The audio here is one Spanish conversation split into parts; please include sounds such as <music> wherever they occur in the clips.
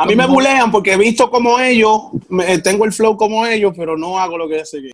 A mí me bulean porque he visto como ellos, me- tengo el flow como ellos, pero no hago lo que hacen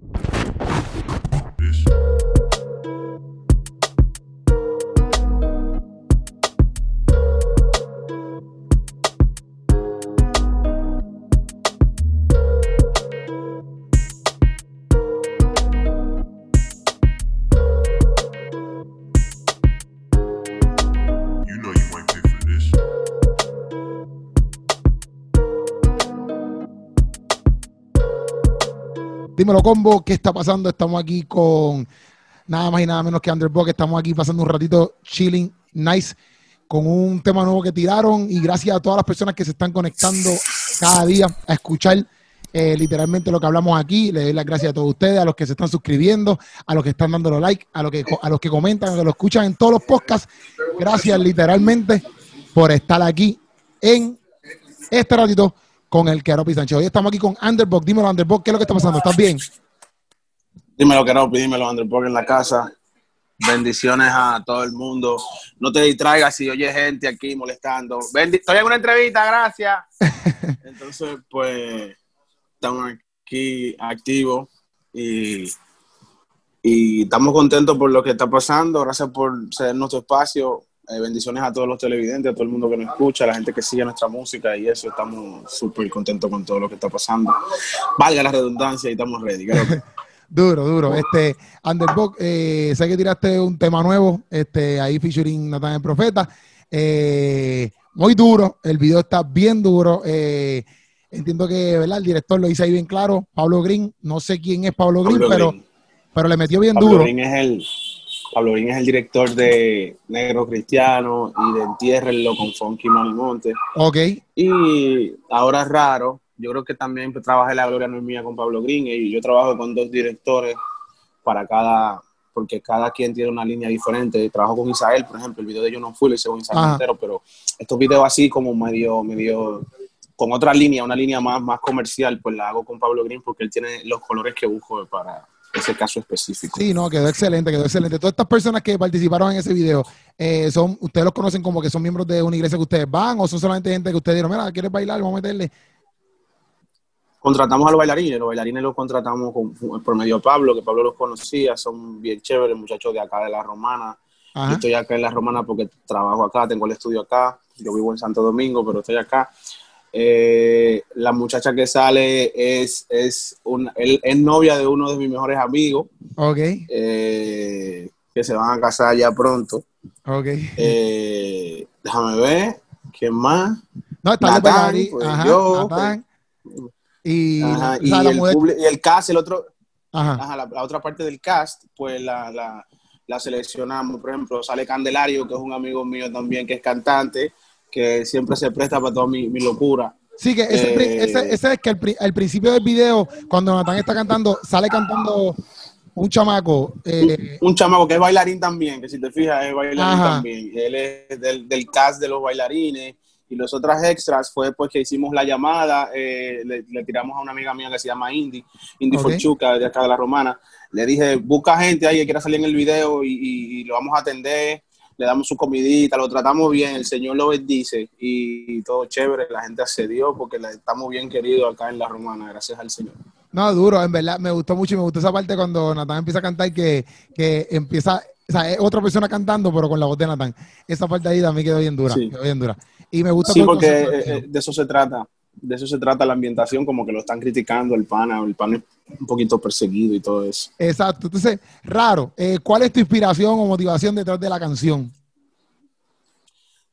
Dímelo, combo, ¿qué está pasando? Estamos aquí con nada más y nada menos que Underbox. Estamos aquí pasando un ratito chilling, nice, con un tema nuevo que tiraron. Y gracias a todas las personas que se están conectando cada día a escuchar eh, literalmente lo que hablamos aquí. Le doy las gracias a todos ustedes, a los que se están suscribiendo, a los que están dándole like, a los que, a los que comentan, a los que lo escuchan en todos los podcasts. Gracias literalmente por estar aquí en este ratito con el Keropi Sánchez. Hoy estamos aquí con Underbox. Dímelo, Underbox, ¿qué es lo que está pasando? ¿Estás bien? Dímelo, Keropi, dímelo, Underpog en la casa. Bendiciones a todo el mundo. No te distraigas si oye gente aquí molestando. Bendi- Estoy en una entrevista, gracias. <laughs> Entonces, pues, estamos aquí activos y, y estamos contentos por lo que está pasando. Gracias por ser nuestro espacio. Eh, bendiciones a todos los televidentes, a todo el mundo que nos escucha, a la gente que sigue nuestra música y eso. Estamos súper contentos con todo lo que está pasando. Valga la redundancia y estamos ready. Keropi. <laughs> Duro, duro. Este, Underbox, eh, sé que tiraste un tema nuevo, este, ahí featuring Nathan el Profeta. Eh, muy duro, el video está bien duro. eh, entiendo que, ¿verdad? El director lo dice ahí bien claro. Pablo Green, no sé quién es Pablo Green, Pablo pero, Green. pero le metió bien Pablo duro. Green es el Pablo Green es el director de Negro Cristiano y de Entiérrenlo con Funky Money Monte. Ok, Y ahora raro, yo creo que también trabajé La Gloria No es Mía con Pablo Green y yo trabajo con dos directores para cada, porque cada quien tiene una línea diferente. Trabajo con Isael, por ejemplo, el video de Yo No Fui lo hice con Isael Ajá. Montero, pero estos videos así como medio, medio, con otra línea, una línea más, más comercial, pues la hago con Pablo Green porque él tiene los colores que busco para ese caso específico. sí, no, quedó excelente, quedó excelente. Todas estas personas que participaron en ese video, eh, son, ¿ustedes los conocen como que son miembros de una iglesia que ustedes van o son solamente gente que ustedes dijeron, mira, ¿quieres bailar? Vamos a meterle. contratamos a los bailarines, los bailarines los contratamos con- por medio de Pablo, que Pablo los conocía, son bien chéveres, muchachos de acá de la Romana. Yo estoy acá en la Romana porque trabajo acá, tengo el estudio acá, yo vivo en Santo Domingo, pero estoy acá. Eh, la muchacha que sale es, es, una, él- es novia de uno de mis mejores amigos, Ok, eh, que se van a casar ya pronto. ok. Eh, déjame ver, ¿quién más? No, está Natán, Natán, pues, ajá, yo, Natán. y, Ajá, el mujer- publi- y el cast, el otro, ajá, Ajá, la, la otra parte del cast, pues la, la, la seleccionamos. Por ejemplo, sale Candelario, que es un amigo mío también, que es cantante, que siempre se presta para toda mi, mi locura. Sí, que ese, Eh, ese, ese es que al, pri- al principio del video, cuando Natán está cantando, sale cantando un chamaco. eh, Un chamaco que es bailarín también, que si te fijas es bailarín Ajá. también. Él es del, del cast de los bailarines. Y los otras extras fue pues que hicimos la llamada, eh, le, le tiramos a una amiga mía que se llama Indy, Indy Ok. Forchuca, de acá de la Romana. Le dije, busca gente ahí que quiera salir en el video y, y- y lo vamos a atender, le damos su comidita, lo tratamos bien, el Señor lo bendice y, todo chévere, la gente accedió porque estamos bien queridos acá en la Romana, gracias al Señor. no, duro, en verdad, me gustó mucho y me gustó esa parte cuando Natán empieza a cantar, que, que empieza, o sea, es otra persona cantando, pero con la voz de Natán. Esa parte ahí también quedó bien dura, Sí. quedó bien dura. Y me gusta Sí, porque eh, eh, de eso se trata. De eso se trata la ambientación, como que lo están criticando el pana, el pana es un poquito perseguido y todo eso. Exacto. Entonces, raro, eh, ¿cuál es tu inspiración o motivación detrás de la canción?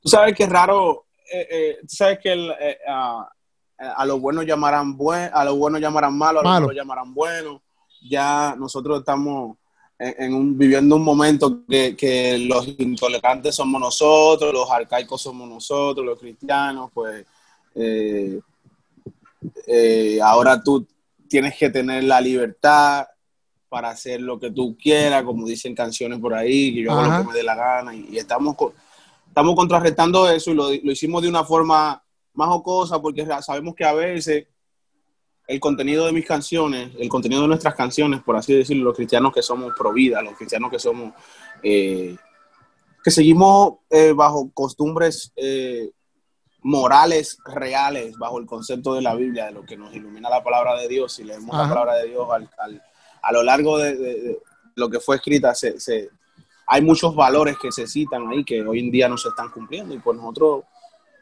Tú sabes que es raro, eh, eh, tú sabes que el, a, a los buenos llamarán buen, a los buenos llamarán malo, a Malo. malos llamarán bueno. Ya nosotros estamos en, en un, viviendo un momento que, que los intolerantes somos nosotros, los arcaicos somos nosotros, los cristianos, pues eh, eh, ahora tú tienes que tener la libertad para hacer lo que tú quieras, como dicen canciones por ahí, que yo hago Ajá. lo que me dé la gana, y, y estamos, estamos contrarrestando eso y lo, lo hicimos de una forma más jocosa, porque sabemos que a veces el contenido de mis canciones, el contenido de nuestras canciones, por así decirlo, los cristianos que somos pro vida, los cristianos que somos, eh, que seguimos eh, bajo costumbres eh, morales reales bajo el concepto de la Biblia, de lo que nos ilumina la palabra de Dios, si leemos Ajá. la palabra de Dios al- al- a lo largo de, de- de lo que fue escrita, se, se- hay muchos valores que se citan ahí que hoy en día no se están cumpliendo y pues nosotros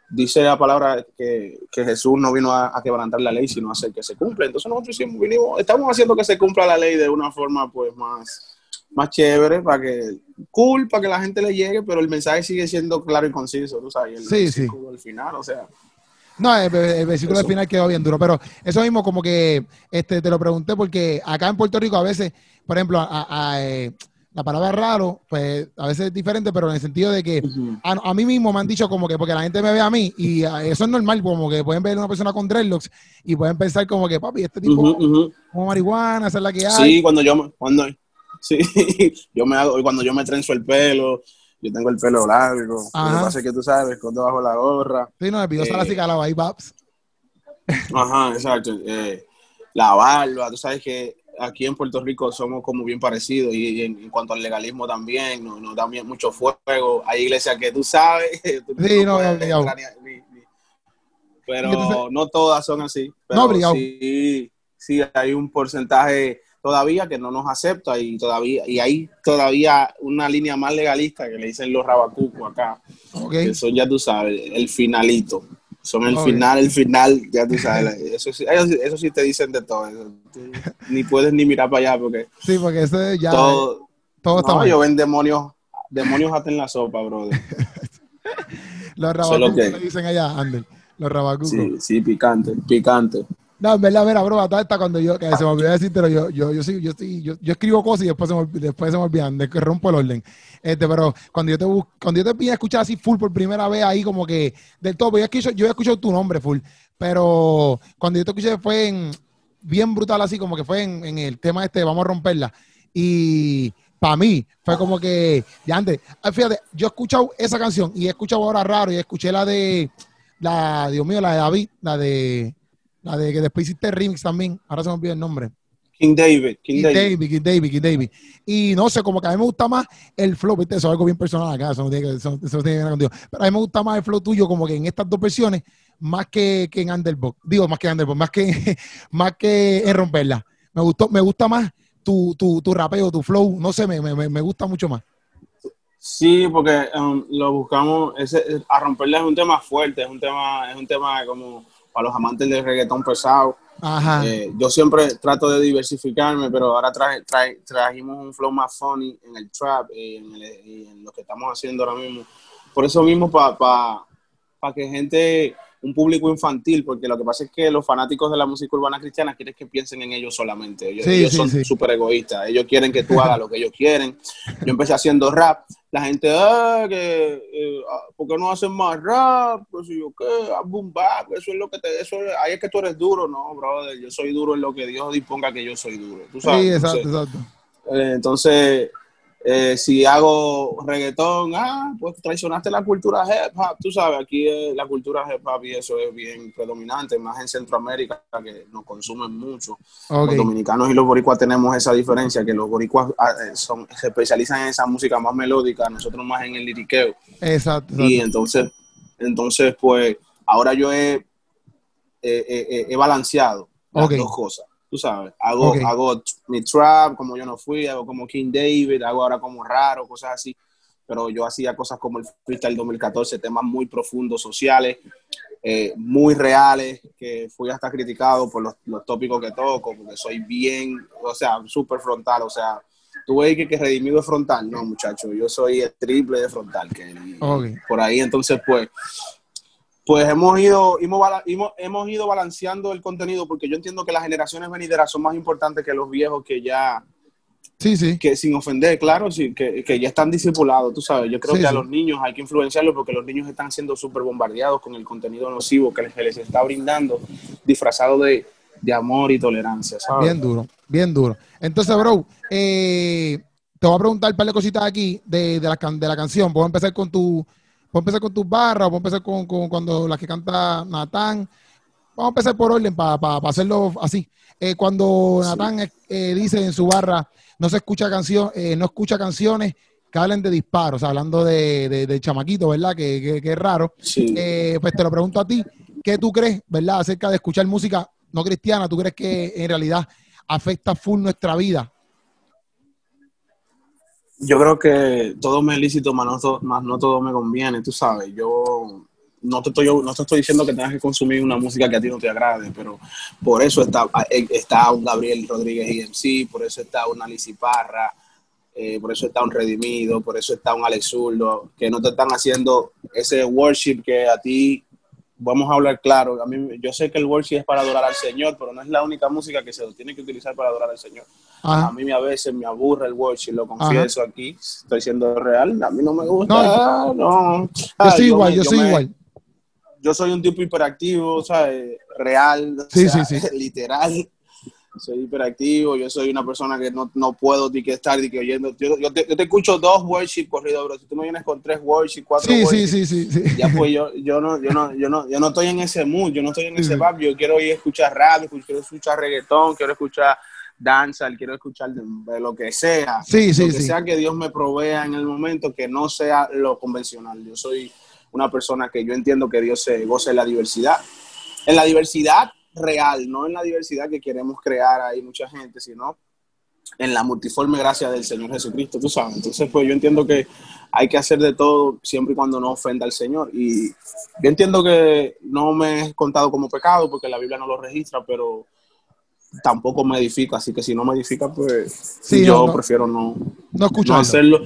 dice la palabra que, que Jesús no vino a, a quebrantar la ley, sino a hacer que se cumpla. Entonces nosotros hicimos- vinimos, estamos haciendo que se cumpla la ley de una forma pues más, más chévere, para que, cool, para que la gente le llegue, pero el mensaje sigue siendo claro y conciso, tú sabes, el Sí, sí. versículo al final, o sea, No, el, el versículo Eso. final quedó bien duro, pero eso mismo como que este, te lo pregunté porque acá en Puerto Rico a veces, por ejemplo, a- a, eh, la palabra raro, pues a veces es diferente, pero en el sentido de que a, a mí mismo me han dicho como que porque la gente me ve a mí y ah, eso es normal, como que pueden ver a una persona con dreadlocks y pueden pensar como que, papi, este tipo como marihuana, esa es la que hay. Sí, cuando yo, cuando, sí, <laughs> yo me hago, cuando yo me trenzo el pelo, yo tengo el pelo largo, lo que Ajá. pasa es que tú sabes, con debajo la gorra, Sí, no, el video sale Eh, así calado ahí, paps. Ajá, exacto. Eh, la barba, tú sabes que aquí en Puerto Rico somos como bien parecidos y, y en, en cuanto al legalismo también, nos, da bien mucho fuego. Hay iglesias que tú sabes, <laughs> tú Sí, no, ni- ni- ni- pero Entonces- no todas son así. Pero No, sí, sí hay un porcentaje todavía que no nos acepta y todavía y hay todavía una línea más legalista que le dicen los rabacucos acá que son ya tú sabes el finalito son el final el final ya tú sabes eso sí, ellos, eso sí te dicen de todo eso. Tú <laughs> ni puedes ni mirar para allá porque Sí, porque eso ya todo, todo está no, ellos ven demonios demonios hasta en la sopa brother <laughs> Los Eso que- le dicen allá, Ander. Los rabacucos. sí sí picante picante No, en verdad, mira, bro, hasta cuando yo, que se me olvidó decir, pero yo, yo, yo, sí, yo, sí, yo, yo escribo cosas y después se me, después se me olvidan, de que rompo el orden. Este, pero cuando yo te cuando yo te vine a escuchar así full por primera vez ahí como que del todo, yo escucho, yo he escuchado tu nombre full, pero cuando yo te escuché fue en, bien brutal así, como que fue en, en el tema este, vamos a romperla. Y para mí fue como que, ya antes, ah, fíjate, yo he escuchado esa canción y he escuchado ahora raro y escuché la de, la, Dios mío, la de David, la de, la de que después hiciste remix también, ahora se me olvidó el nombre. King David King King David David, King David, King David. Y no sé, como que a mí me gusta más el flow, viste, eso es algo bien personal acá, eso no tiene que, eso, eso no tiene que ver contigo. Pero a mí me gusta más el flow tuyo, como que en estas dos versiones, más que, que en Underbox. Digo, más que en Underbox, más que, <laughs> más que en romperla. Me gustó, me gusta más tu, tu, tu rapeo, tu flow, no sé, me, me, me gusta mucho más. Sí, porque um, lo buscamos, ese, a romperle es un tema fuerte, es un tema, es un tema como para los amantes del reggaetón pesado. Ajá. Eh, yo siempre trato de diversificarme, pero ahora traje, traje- trajimos un flow más funny en el trap y en, el- y en lo que estamos haciendo ahora mismo. Por eso mismo, para pa, pa que gente, un público infantil, porque lo que pasa es que los fanáticos de la música urbana cristiana quieren que piensen en ellos solamente. Ellos, Sí, ellos sí, son sí. súper egoístas. Ellos quieren que tú hagas lo que ellos quieren. Yo empecé haciendo rap. La gente, ah, que, eh, ah, ¿por qué no hacen más rap? Pues yo, ¿qué? Boom bap, eso es lo que te, eso es- ahí es que tú eres duro, no, brother, yo soy duro en lo que Dios disponga que yo soy duro, tú sabes. sí, exacto, Entonces, exacto. eh, entonces, eh, si hago reggaetón, ah, pues traicionaste la cultura hip hop, tú sabes, aquí eh, la cultura hip hop y eso es bien predominante, más en Centroamérica, que nos consumen mucho. Los dominicanos y los boricuas tenemos esa diferencia, que los boricuas ah, eh, son, se especializan en esa música más melódica, nosotros más en el liriqueo. Exacto, Y entonces, entonces pues, ahora yo he, he balanceado las dos cosas. Tú sabes, hago, hago mi trap como yo no fui, hago como King David, hago ahora como raro, cosas así. Pero yo hacía cosas como el Freestyle 2014, temas muy profundos, sociales, eh, muy reales, que fui hasta criticado por los, los tópicos que toco, porque soy bien, o sea, súper frontal, o sea, tú ves que, que redimido es frontal, no, muchacho, yo soy el triple de frontal, que por ahí, entonces, pues, pues hemos ido, hemos, hemos, hemos ido balanceando el contenido, porque yo entiendo que las generaciones venideras son más importantes que los viejos que ya, Sí, sí. que sin ofender, claro, sí, que, que ya están discipulados, tú sabes. Yo creo Sí, que a sí. los niños hay que influenciarlos porque los niños están siendo súper bombardeados con el contenido nocivo que les, que les está brindando, disfrazado de, de amor y tolerancia, ¿sabes? Bien duro, bien duro. Entonces, bro, eh, te voy a preguntar un par de cositas aquí de, de, la, can- de la canción. Puedo empezar con tu, puedo empezar con tus barras, puedo empezar con, con cuando las que canta Natán. Vamos a empezar por orden para hacerlo así. Eh, cuando Sí. Natán eh, dice en su barra, no se escucha canción, eh, no escucha canciones que hablen de disparos, hablando de, de, de chamaquito, ¿verdad? Que, que- que es raro. Sí. Eh, pues te lo pregunto a ti, ¿qué tú crees, ¿verdad? Acerca de escuchar música no cristiana, ¿tú crees que en realidad afecta full nuestra vida? Yo creo que todo me es lícito, más no, to- más no todo me conviene, tú sabes. Yo no te, estoy, no te estoy diciendo que tengas que consumir una música que a ti no te agrade, pero por eso está, eh, un Gabriel Rodríguez IMC, por eso está una Lizzy Parra, eh, por eso está un Redimido, por eso está un Alex Zurdo, que no te están haciendo ese worship que a ti, vamos a hablar claro, a mí, yo sé que el worship es para adorar al Señor, pero no es la única música que se tiene que utilizar para adorar al Señor. A mí a veces me aburre el worship, lo confieso aquí, estoy siendo real, a mí no me gusta. No, No, Yo soy igual, me- yo soy me- igual. Yo soy un tipo hiperactivo, ¿sabes? Real, o Sí, sea, sí, sí. <laughs> literal. Soy hiperactivo, yo soy una persona que no, no puedo ni que estar ni que oyendo. Yo, yo te, yo te escucho dos worship corridos, bro. Si tú me vienes con tres worship, cuatro Sí, worship, sí, sí, sí, sí. ya pues yo, yo no, yo no, yo no, yo no estoy en ese mood, yo no estoy en ese vibe, yo quiero ir a escuchar rap, quiero escuchar reggaetón, quiero escuchar danza, quiero escuchar de lo que sea. Sí, sí, lo que sí. sea que Dios me provea en el momento que no sea lo convencional. Yo soy una persona que yo entiendo que Dios se goza en la diversidad. En la diversidad real, no en la diversidad que queremos crear ahí mucha gente, sino en la multiforme gracia del Señor Jesucristo, tú sabes. Entonces, pues yo entiendo que hay que hacer de todo siempre y cuando no ofenda al Señor. Y yo entiendo que no me es contado como pecado porque la Biblia no lo registra, pero tampoco me edifica. Así que si no me edifica, pues Sí, yo no, no. prefiero no, No no escucharlo. hacerlo.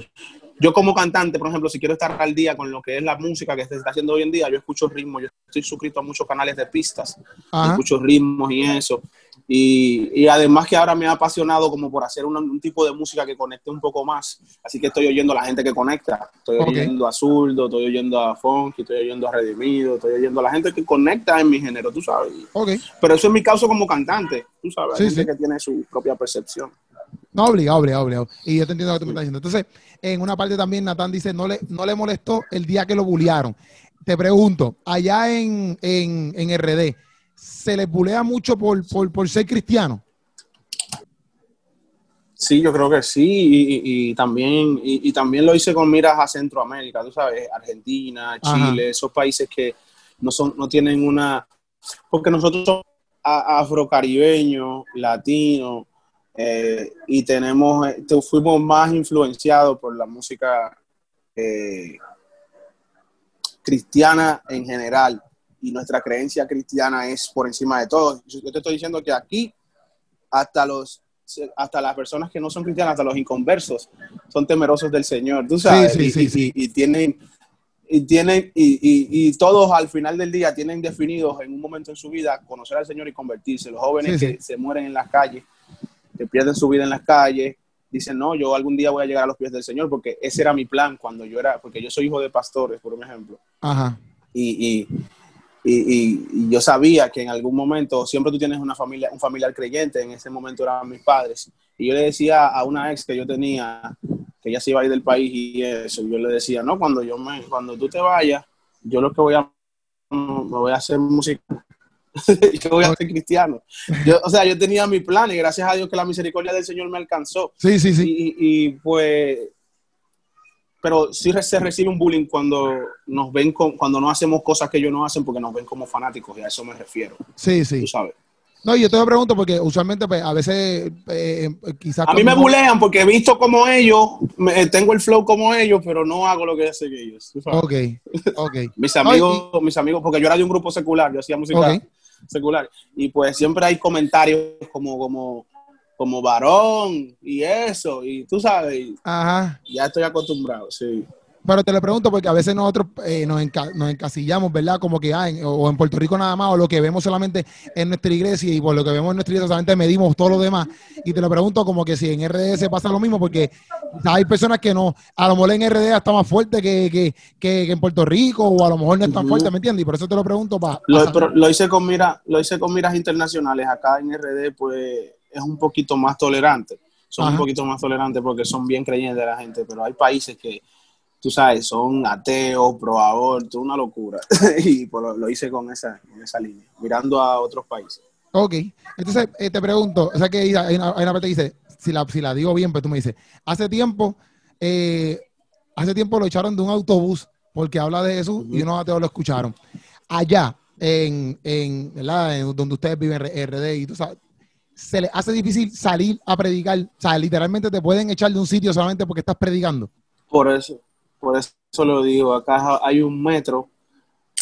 Yo como cantante, por ejemplo, si quiero estar al día con lo que es la música que se está haciendo hoy en día, yo escucho ritmos, yo estoy suscrito a muchos canales de pistas, Ajá. escucho ritmos y eso. Y, y además que ahora me ha apasionado como por hacer un, un tipo de música que conecte un poco más. Así que estoy oyendo a la gente que conecta. Estoy oyendo a Zurdo, estoy oyendo a Funky, estoy oyendo a Redimido, estoy oyendo a la gente que conecta en mi género, tú sabes. Ok. Pero eso es mi caso como cantante, tú sabes. Sí, Hay gente sí. que tiene su propia percepción. No, obligado, obligado, obligado. Y yo te entiendo lo que tú me estás diciendo. Entonces, en una parte también Natán dice, no le, no le molestó el día que lo bullearon. Te pregunto, allá en, en, en RD, ¿se les bulea mucho por, por, por ser cristiano? Sí, yo creo que sí, y, y- y también, y, y también lo hice con miras a Centroamérica, tú sabes, Argentina, Ajá. Chile, esos países que no son, no tienen una, porque nosotros somos afrocaribeños, latinos, eh, y tenemos, eh, fuimos más influenciados por la música eh, cristiana en general, y nuestra creencia cristiana es por encima de todo. Yo te estoy diciendo que aquí hasta los hasta las personas que no son cristianas, hasta los inconversos, son temerosos del Señor, tú sabes, Sí, sí, y, sí, y- tienen y tienen y, y- todos al final del día tienen definidos en un momento en su vida conocer al Señor y convertirse. Los jóvenes que se mueren en las calles, que pierden su vida en las calles, dicen, no, yo algún día voy a llegar a los pies del Señor, porque ese era mi plan cuando yo era, porque yo soy hijo de pastores, por un ejemplo Ajá. y, y, y, y- y yo sabía que en algún momento siempre tú tienes una familia, un familiar creyente, en ese momento eran mis padres, y yo le decía a una ex que yo tenía que ella se iba a ir del país y eso, yo le decía, no, cuando yo me, cuando tú te vayas, yo lo que voy a, me voy a hacer música, <laughs> yo voy a ser cristiano. Yo, o sea, yo tenía mi plan y gracias a Dios que la misericordia del Señor me alcanzó. Sí, sí, sí. Y, y, pues, pero sí se recibe un bullying cuando nos ven, con, cuando no hacemos cosas que ellos no hacen porque nos ven como fanáticos y a eso me refiero, Sí, sí. tú sabes. No, yo te lo pregunto porque usualmente pues, a veces eh, eh, quizás... A mí me bulean porque he visto como ellos, me- tengo el flow como ellos, pero no hago lo que hacen ellos. sabes. Ok, ok. <laughs> Mis amigos, mis amigos, porque yo era de un grupo secular, yo hacía música Ok. Secular, y pues siempre hay comentarios como, como, como varón y eso, y tú sabes, Ajá. ya estoy acostumbrado, sí. Pero te lo pregunto porque a veces nosotros eh, nos, enca- nos encasillamos, ¿verdad? Como que ah, en- o en Puerto Rico nada más, o lo que vemos solamente en nuestra iglesia y por lo que vemos en nuestra iglesia solamente medimos todo lo demás. Y te lo pregunto como que si en RD pasa lo mismo, porque hay personas que no, a lo mejor en RD está más fuerte que, que, que- que en Puerto Rico, o a lo mejor no es tan fuerte, ¿me entiendes? Y por eso te lo pregunto para... Lo, pero lo hice con mira, lo hice con miras internacionales. Acá en RD, pues, es un poquito más tolerante. Son Ajá. un poquito más tolerantes porque son bien creyentes la gente, pero hay países que, tú sabes, son ateos, pro aborto, una locura. <laughs> y pues, lo, lo hice con esa, con esa línea, mirando a otros países. Ok, entonces eh, te pregunto, o sea que hay una, hay una parte que dice, si la, si la digo bien, pues tú me dices, hace tiempo, eh, hace tiempo lo echaron de un autobús porque habla de Jesús y unos ateos lo escucharon. Allá, en, en, en donde ustedes viven, RD, y tú sabes, se les hace difícil salir a predicar. O sea, literalmente te pueden echar de un sitio solamente porque estás predicando. Por eso, por eso lo digo. Acá hay un metro,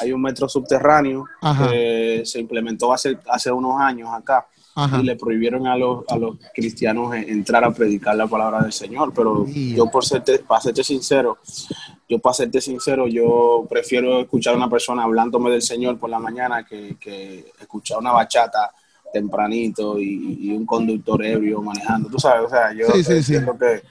hay un metro subterráneo Ajá. que se implementó hace, hace unos años acá Ajá. y le prohibieron a los, a los cristianos entrar a predicar la palabra del Señor. Pero yo, por serte, para serte sincero, yo para serte sincero, yo prefiero escuchar a una persona hablándome del Señor por la mañana que, que escuchar una bachata tempranito y, y un conductor ebrio manejando. Tú sabes, o sea, yo Sí, sí, sí. que,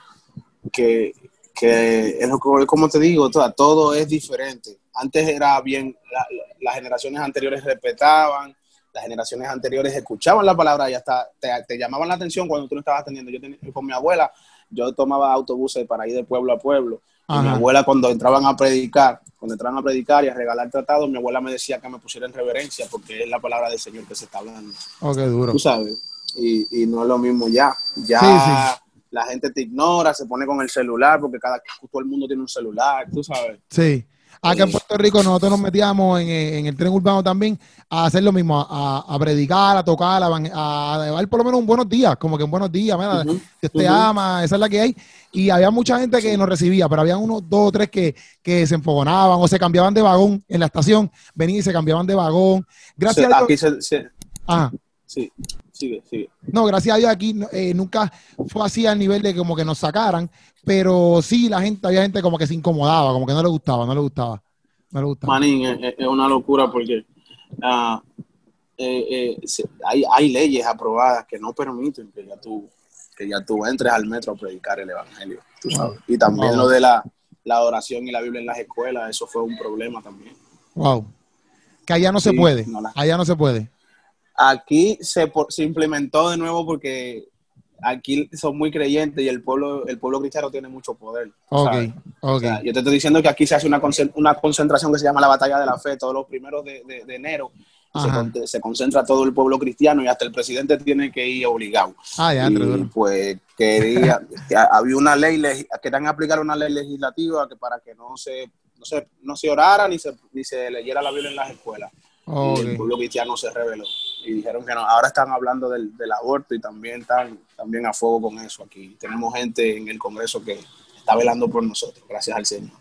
que, que es como te digo, o sea, todo es diferente. Antes era bien, la- las generaciones anteriores respetaban, las generaciones anteriores escuchaban la palabra y hasta te, te llamaban la atención cuando tú no estabas atendiendo. Yo tenía, con mi abuela, yo tomaba autobuses para ir de pueblo a pueblo. Y mi abuela cuando entraban a predicar, cuando entraban a predicar y a regalar tratados, mi abuela me decía que me pusiera en reverencia porque es la palabra del Señor que se está hablando Oh, qué duro. tú sabes, y, y no es lo mismo ya. Ya Sí, sí. La gente te ignora, se pone con el celular, porque cada todo el mundo tiene un celular, tú sabes. Sí. Acá en. Puerto Rico nosotros nos metíamos en, eh, en el tren urbano también a hacer lo mismo, a, a predicar, a tocar, a, a dar por lo menos un buenos días, como que un buenos días, mira, Dios te ama, esa es la que hay. Y había mucha gente que nos recibía, pero había unos dos o tres que, que se enfogonaban o se cambiaban de vagón en la estación, venían y se cambiaban de vagón. Gracias Se- a Dios. aquí se, se- Ajá. Sí, sigue, sigue. No, gracias a Dios aquí eh, nunca fue así al nivel de como que nos sacaran, pero sí la gente, había gente como que se incomodaba, como que no le gustaba, no le gustaba. No le gustaba. Manín, es, una locura porque ah, eh, eh, se- hay, hay leyes aprobadas que no permiten que ya tú que ya tú entres al metro a predicar el evangelio, tú sabes. Y también Wow. lo de la, la oración y la Biblia en las escuelas, eso fue un problema también. Wow. Que allá no se puede. no la- Allá no se puede. Aquí se, por- se implementó de nuevo porque aquí son muy creyentes y el pueblo, el pueblo cristiano tiene mucho poder. Ok, ¿sabes? ok. O sea, yo te estoy diciendo que aquí se hace una, una concentración que se llama la Batalla de la Fe todos los primeros de, de- de enero. Se, Ajá. con- se concentra todo el pueblo cristiano y hasta el presidente tiene que ir obligado. Ah, ya, y pues quería, que había una ley, legi- querían aplicar una ley legislativa que para que no se, no se, no se orara ni se, ni se leyera la Biblia en las escuelas. Y el pueblo cristiano se rebeló y dijeron que no. Ahora están hablando del, del aborto y también están también a fuego con eso aquí. Tenemos gente en el Congreso que está velando por nosotros, gracias al Señor.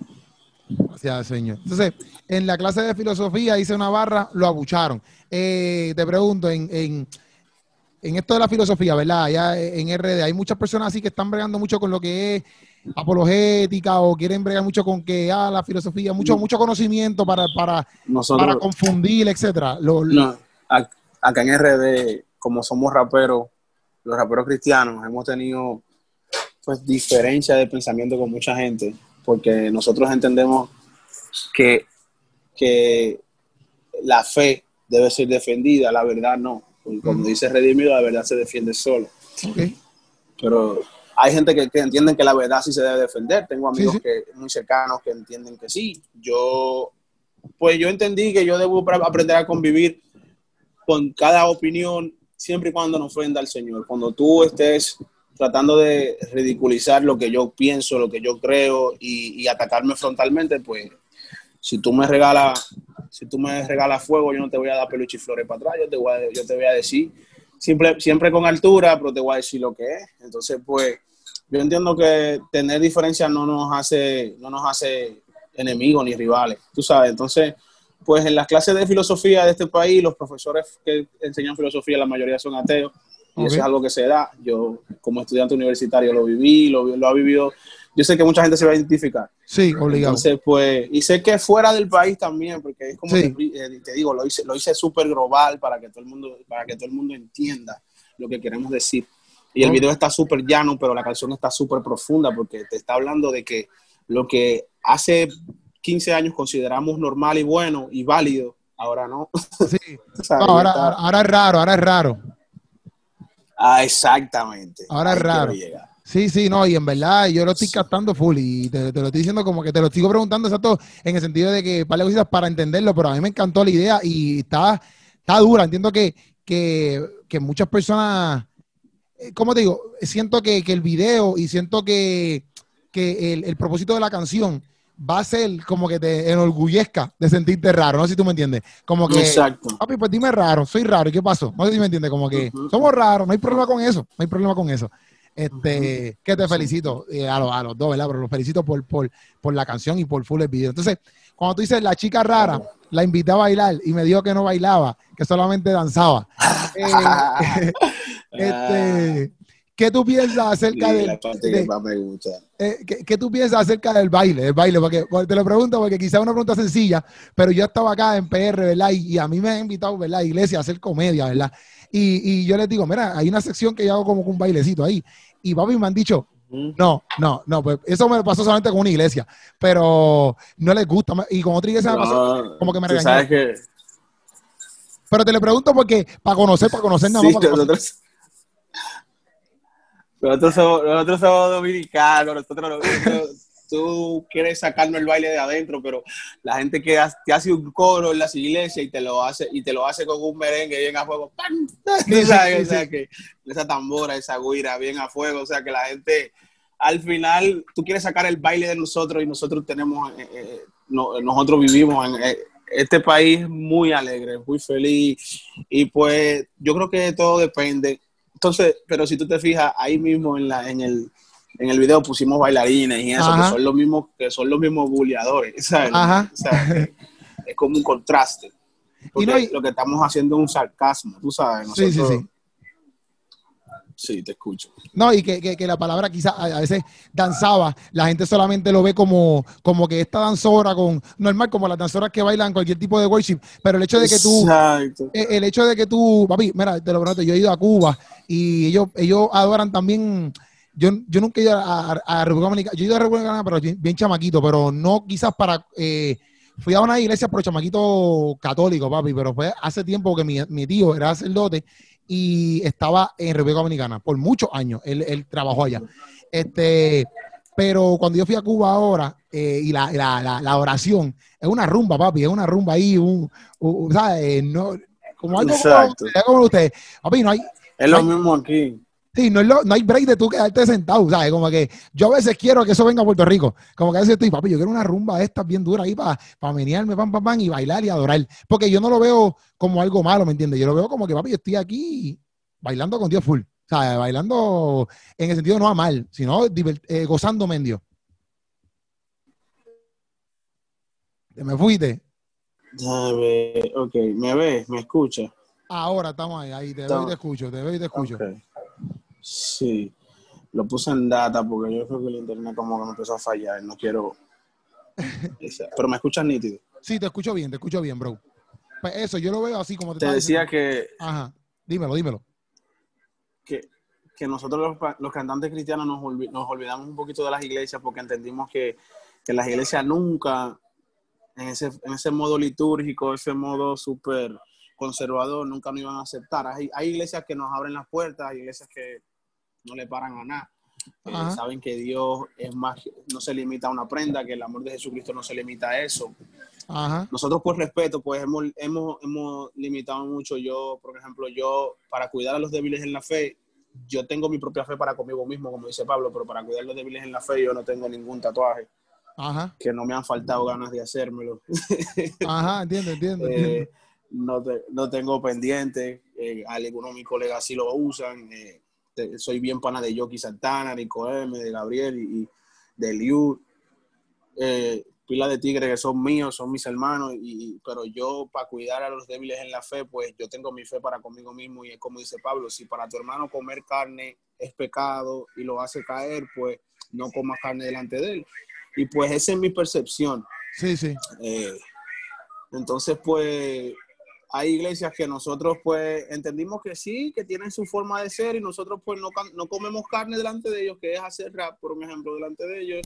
Gracias, señor. Entonces, en la clase de filosofía hice una barra, lo abucharon. Eh, te pregunto, en, en, en esto de la filosofía, ¿verdad? Allá en RD, hay muchas personas así que están bregando mucho con lo que es apologética o quieren bregar mucho con que, ah, la filosofía, mucho, mucho conocimiento para, para, para Nosotros, confundir, etcétera. Lo- no, acá en RD, como somos raperos, los raperos cristianos, hemos tenido pues diferencia de pensamiento con mucha gente, porque nosotros entendemos que, que la fe debe ser defendida, la verdad no. Como Ujú. dice Redimido, la verdad se defiende solo. ok. Pero hay gente que, que entienden que la verdad sí se debe defender. Tengo amigos Sí, sí. que muy cercanos que entienden que sí. Yo, pues yo entendí que yo debo aprender a convivir con cada opinión siempre y cuando nos ofenda al Señor. Cuando tú estés tratando de ridiculizar lo que yo pienso, lo que yo creo y, atacarme frontalmente, pues si tú me regalas, si tú me regalas fuego, yo no te voy a dar peluche y flores para atrás, yo te voy a, yo te voy a decir, siempre, siempre con altura, pero te voy a decir lo que es. Entonces, pues, yo entiendo que tener diferencias no nos hace, no nos hace enemigos ni rivales, tú sabes. Entonces, pues en las clases de filosofía de este país, los profesores que enseñan filosofía, la mayoría son ateos, y eso es algo que se da. Yo, como estudiante universitario, lo viví, lo, lo ha vivido. Yo sé que mucha gente se va a identificar. Sí, obligado. Entonces, pues, y sé que fuera del país también, porque es como Sí. te, eh, te digo, lo hice, lo hice súper global para que todo el mundo, para que todo el mundo entienda lo que queremos decir. Y el video está súper llano, pero la canción está súper profunda porque te está hablando de que lo que hace 15 años consideramos normal y bueno y válido, ahora no. Sí. <laughs> O sea, No, ahí ahora, está. ahora- ahora es raro, ahora es raro. Ah, exactamente. Ahora es Ahí raro. Sí, sí, no, y en verdad yo lo estoy captando full y te, te lo estoy diciendo como que te lo sigo preguntando exacto en el sentido de que para cositas para entenderlo, pero a mí me encantó la idea y está, está dura. Entiendo que, que, que muchas personas, eh, ¿cómo te digo? Siento que, que el video y siento que que el, el propósito de la canción va a ser como que te enorgullezca de sentirte raro, no sé si tú me entiendes. Como que, Exacto. papi, pues dime raro, soy raro, ¿y qué pasó? No sé si me entiendes, como que somos raros, no hay problema con eso, no hay problema con eso. Este, que te felicito eh, a, los, a los dos, ¿verdad? Pero los felicito por, por, por la canción y por full el video. Entonces, cuando tú dices la chica rara, la invité a bailar y me dijo que no bailaba, que solamente danzaba. <laughs> Eh, <laughs> este, ¿Qué tú piensas acerca Sí, del, la parte de- que más me gusta. eh, ¿qué, qué tú piensas acerca del baile? Del baile, porque, porque te lo pregunto porque quizás es una pregunta sencilla, pero yo estaba acá en PR, ¿verdad? Y, y a mí me han invitado, ¿verdad? A iglesia a hacer comedia, ¿verdad? Y, y yo les digo, mira, hay una sección que yo hago como un bailecito ahí. Y papi me han dicho, no, no, no, pues eso me pasó solamente con una iglesia, pero no les gusta. Y con otra iglesia me pasó, No, como que me regañaron. sabes que pero te le pregunto porque, para conocer, para conocer nada sí, más. para conocer. nosotros, nosotros, somos, nosotros somos dominicanos, nosotros, nosotros- tú quieres sacarnos el baile de adentro, pero la gente que ha- te hace un coro en las iglesias y te lo hace y te lo hace con un merengue bien a fuego, ¡pam! Sabes, <laughs> o sea, que esa tambora, esa guira bien a fuego, o sea que la gente al final tú quieres sacar el baile de nosotros y nosotros tenemos, eh, eh, no- nosotros vivimos en eh, este país muy alegre, muy feliz y pues yo creo que todo depende. Entonces, pero si tú te fijas ahí mismo en la en el en el video pusimos bailarines y eso, Ajá. que son los mismos que son los mismos buleadores, <laughs> ¿sabes? Ajá. O sea, es como un contraste. Porque no hay- lo que estamos haciendo es un sarcasmo, tú sabes. Sí, sí, Nosotros- sí. Sí, te escucho. No, y que, que- que la palabra quizás a a veces danzaba, la gente solamente lo ve como, como que esta danzora con, normal, como las danzoras que bailan cualquier tipo de worship, pero el hecho de que tú, Exacto. eh, el hecho de que tú, papi, mira, te lo prometo, yo he ido a Cuba y ellos, ellos adoran también, yo, yo nunca he ido a, a- a República Dominicana, yo he ido a República Dominicana, pero bien, bien chamaquito, pero no quizás para, eh, fui a una iglesia pero chamaquito católico, papi, pero fue hace tiempo que mi, mi tío era sacerdote y estaba en República Dominicana por muchos años, él, él trabajó allá. Este, pero cuando yo fui a Cuba ahora, eh, y la, la, la, la oración, es una rumba, papi, es una rumba ahí, un, un- ¿sabes? No, como algo como, Exacto. como ustedes. Papi, no hay, Es lo mismo aquí. Sí, no, es lo- no hay break de tú quedarte sentado, ¿sabes? Como que yo a veces quiero que eso venga a Puerto Rico. Como que a veces estoy, papi, yo quiero una rumba de estas bien dura ahí para pa menearme, pam, pam, pam, y bailar y adorar. Porque yo no lo veo como algo malo, ¿me entiendes? Yo lo veo como que, papi, yo estoy aquí bailando con Dios full. ¿Sabes? Bailando en el sentido no a mal, sino eh, gozándome en Dios. ¿Te me fuiste? Ok, ¿me ves? ¿Me escuchas? Ahora estamos ahí, ahí te veo y te escucho, te veo y te escucho. Ok. Sí, lo puse en data porque yo creo que el internet como que me empezó a fallar, no quiero... <laughs> Pero me escuchas nítido. Sí, te escucho bien, te escucho bien, bro. Pues eso, yo lo veo así como te, Te decía diciendo. que, Ajá, dímelo, dímelo. que, que nosotros los, los cantantes cristianos nos, olvi- nos olvidamos un poquito de las iglesias porque entendimos que, que las iglesias nunca, en ese, en ese modo litúrgico, ese modo súper conservador, nunca nos iban a aceptar. Hay, hay iglesias que nos abren las puertas, hay iglesias que no le paran a nada. Eh, saben que Dios es más, no se limita a una prenda, que el amor de Jesucristo no se limita a eso. Ajá, Nosotros por respeto, pues hemos, hemos, hemos limitado mucho. Yo, por ejemplo, yo para cuidar a los débiles en la fe, yo tengo mi propia fe para conmigo mismo, como dice Pablo, pero para cuidar a los débiles en la fe yo no tengo ningún tatuaje, ajá, que no me han faltado ganas de hacérmelo. <laughs> ajá, entiendo, entiendo, Eh, entiendo. no, te- no tengo pendiente, eh, algunos de mis colegas sí lo usan. Eh, te- soy bien pana de Yoki Santana, Nico M, de Gabriel y, y de Liu. Eh, pila de tigres que son míos, son mis hermanos, y, pero yo para cuidar a los débiles en la fe, pues yo tengo mi fe para conmigo mismo y es como dice Pablo, si para tu hermano comer carne es pecado y lo hace caer, pues no comas carne delante de él. Y pues esa es mi percepción. Sí, sí, Eh, entonces, pues, hay iglesias que nosotros, pues, entendimos que sí, que tienen su forma de ser y nosotros, pues, no, no comemos carne delante de ellos, que es hacer rap, por un ejemplo, delante de ellos.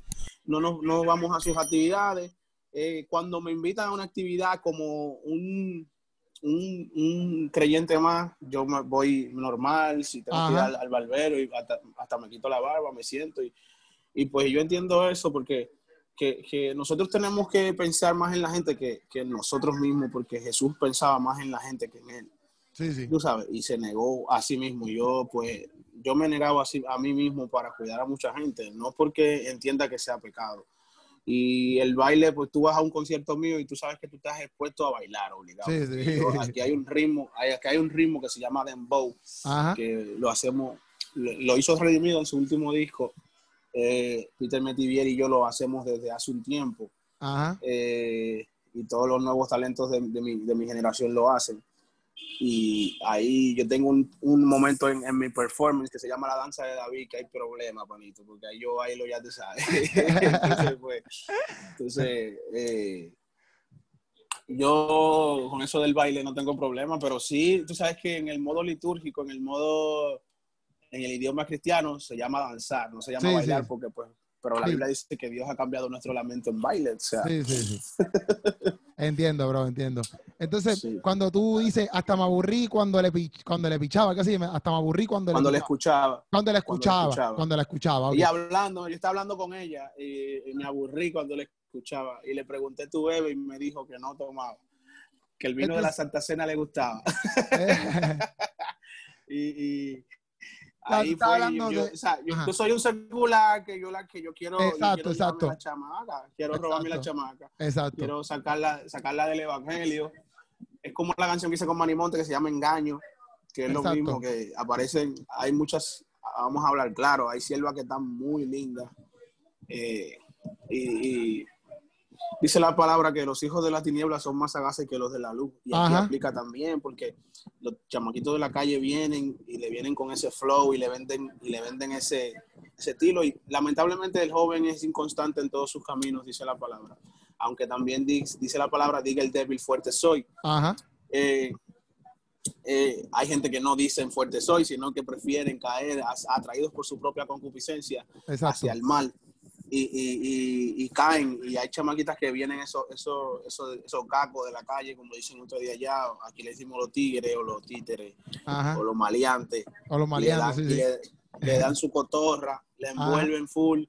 No, nos, no vamos a sus actividades. Eh, cuando me invitan a una actividad como un, un, un creyente más, yo me voy normal, si tengo que ir Ajá. al, al barbero y hasta, hasta me quito la barba, me siento y, y pues yo entiendo eso porque que, que nosotros tenemos que pensar más en la gente que, que en nosotros mismos, porque Jesús pensaba más en la gente que en él, sí, sí. tú sabes, y se negó a sí mismo. Yo, pues, yo me he negado así a mí mismo para cuidar a mucha gente, no porque entienda que sea pecado. Y el baile, pues tú vas a un concierto mío y tú sabes que tú estás expuesto a bailar, obligado. Sí, sí. Yo- aquí hay un ritmo, aquí hay un ritmo que se llama dembow, Ajá. que lo hacemos, lo, lo hizo Redimido en su último disco. Eh, Peter Metivier y yo lo hacemos desde hace un tiempo Ajá. eh, y todos los nuevos talentos de, de mi, de mi generación lo hacen. Y ahí yo tengo un, un momento en, en mi performance que se llama la danza de David, que hay problema, panito, porque ahí yo bailo, ya te sabes. <laughs> entonces, pues, entonces, eh, yo con eso del baile no tengo problema, pero sí, tú sabes que en el modo litúrgico, en el modo, en el idioma cristiano, se llama danzar, no se llama Sí, bailar, sí. porque pues, pero la Sí. Biblia dice que Dios ha cambiado nuestro lamento en baile, o sea, Sí, sí, sí. <laughs> entiendo, bro, entiendo. Entonces, cuando tú dices, hasta me aburrí cuando le, cuando le pichaba, casi hasta me aburrí cuando, cuando le le escuchaba. Cuando la cuando la escuchaba, escuchaba. cuando la escuchaba. Y hablando, yo estaba hablando con ella y, y me aburrí cuando le escuchaba. Y le pregunté, ¿tú bebes? Y me dijo que no tomaba. Que el vino de la Santa Cena le gustaba. <laughs> <laughs> y, y ahí fue. hablando yo, de- o sea, yo, yo soy un secular que yo, la, que yo quiero, yo Exacto, quiero exacto. robarme la chamaca. Quiero robarme la Exacto. chamaca. Exacto. Quiero sacarla, sacarla del evangelio. Es como la canción que hice con Manimonte que se llama Engaño, que es lo Exacto. mismo que aparecen, hay muchas, vamos a hablar claro, hay siervas que están muy lindas. eh, y, y dice la palabra que los hijos de la tiniebla son más sagaces que los de la luz. Y aquí Ajá. aplica también, porque los chamaquitos de la calle vienen y le vienen con ese flow y le venden, y le venden ese, ese estilo. Y lamentablemente el joven es inconstante en todos sus caminos, dice la palabra. Aunque también dice, dice la palabra, diga el débil, fuerte soy. Ajá. Eh, eh, hay gente que no dicen fuerte soy, sino que prefieren caer atraídos por su propia concupiscencia Exacto. hacia el mal y, y- y- y caen. Y hay chamaquitas que vienen esos esos esos esos cacos de la calle, como dicen otro día allá, aquí le decimos los tigres o los títeres Ajá. o los maleantes. O los Y le dan, maleantes, sí, y sí. le- le <laughs> dan su cotorra, le envuelven full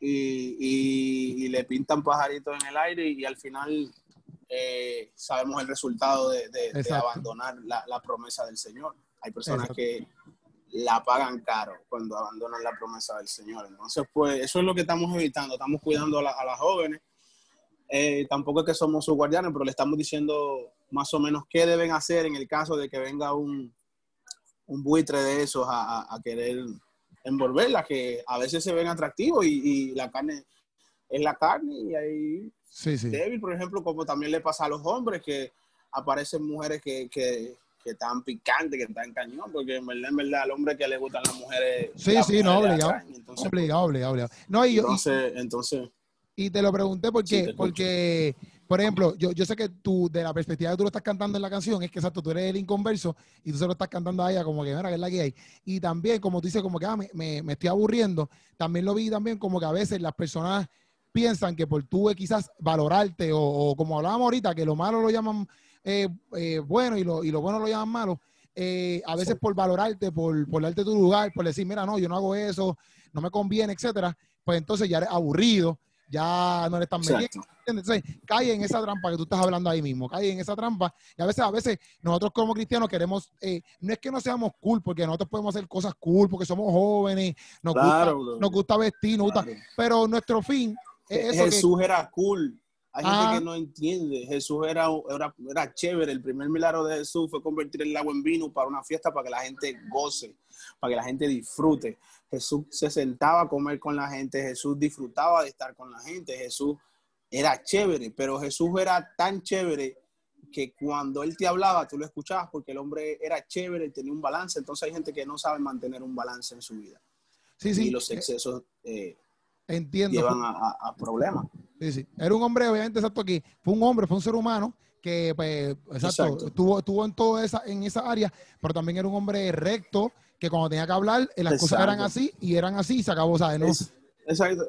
y, le pintan pajaritos en el aire y, al final eh, sabemos el resultado de, de- de Exacto. abandonar la, la promesa del Señor. Hay personas Exacto. que la pagan caro cuando abandonan la promesa del Señor. Entonces, pues eso es lo que estamos evitando. Estamos cuidando a, la- a las jóvenes. Eh, tampoco es que somos sus guardianes, pero le estamos diciendo más o menos qué deben hacer en el caso de que venga un, un buitre de esos a, a- a querer envolverla, que a veces se ven atractivos y, y la carne es la carne y Sí, sí. débil, por ejemplo, como también le pasa a los hombres, que aparecen mujeres que, que, que están picantes, que están cañón, porque en verdad, en verdad, al hombre que le gustan las mujeres. Sí, las sí, no, mujeres obligado. atraen. Entonces, Obligado, obligado, obligado. No, y, yo- y- entonces, entonces, y te lo pregunté porque, Sí, porque por ejemplo, yo, yo sé que tú, de la perspectiva que tú lo estás cantando en la canción, es que exacto, tú eres el inconverso y tú se lo estás cantando a ella como que, mira, que es la que hay. Y también, como tú dices, como que ah, me, me- me estoy aburriendo, también lo vi también como que a veces las personas piensan que por tú eh, quizás valorarte o, o como hablábamos ahorita, que lo malo lo llaman eh, eh, bueno y lo, y lo bueno lo llaman malo. eh, a veces por valorarte, por, por darte tu lugar, por decir, mira, no, yo no hago eso, no me conviene, etcétera, pues entonces ya eres aburrido, ya no eres tan metido. Entonces, cae en esa trampa que tú estás hablando ahí mismo, cae en esa trampa. Y a veces, a veces, nosotros como cristianos queremos, eh, no es que no seamos cool, porque nosotros podemos hacer cosas cool, porque somos jóvenes, nos, Claro, gusta, bro. nos gusta vestir, nos gusta, Claro. pero nuestro fin es eso que- Jesús era cool. Hay Ah. gente que no entiende. Jesús era, era, era chévere. El primer milagro de Jesús fue convertir el agua en vino para una fiesta, para que la gente goce, para que la gente disfrute. Jesús se sentaba a comer con la gente. Jesús disfrutaba de estar con la gente. Jesús era chévere, pero Jesús era tan chévere que cuando él te hablaba, tú lo escuchabas porque el hombre era chévere, tenía un balance. Entonces hay gente que no sabe mantener un balance en su vida. sí, sí, y los excesos eh, entiendo. llevan a, a- a problemas. Sí, sí. Era un hombre, obviamente, exacto, que fue un hombre, fue un ser humano que, pues, exacto, Exacto. Estuvo, estuvo en toda esa, en esa área, pero también era un hombre recto, que cuando tenía que hablar, eh, las cosas eran así y eran así y se acabó, ¿sabes? No, Es- exacto.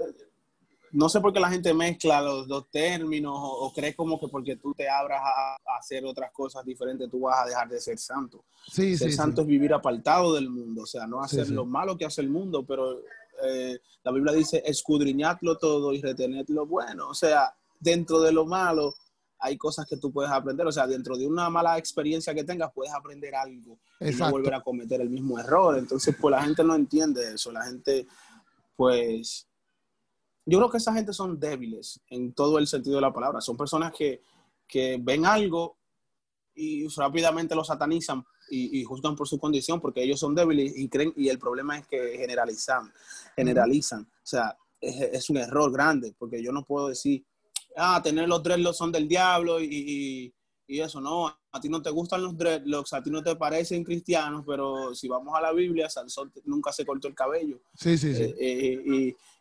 No sé por qué la gente mezcla los dos términos o, o cree como que porque tú te abras a, a hacer otras cosas diferentes, tú vas a dejar de ser santo. sí, ser sí, santo sí. es vivir apartado del mundo, o sea, no hacer lo malo que hace el mundo, pero eh, la Biblia dice escudriñadlo todo y retened lo bueno. O sea, dentro de lo malo hay cosas que tú puedes aprender. O sea, dentro de una mala experiencia que tengas, puedes aprender algo y no volver a cometer el mismo error. Entonces, pues la gente no entiende eso. La gente, pues, yo creo que esa gente son débiles en todo el sentido de la palabra. Son personas que, que ven algo y rápidamente lo satanizan y, y juzgan por su condición porque ellos son débiles y creen, y el problema es que generalizan, generalizan. O sea, es, es un error grande porque yo no puedo decir, ah, tener los dreadlocks son del diablo y, y- y eso, no, a ti no te gustan los dreadlocks, a ti no te parecen cristianos, pero si vamos a la Biblia, Sansón nunca se cortó el cabello. Sí, sí, sí. Eh, eh,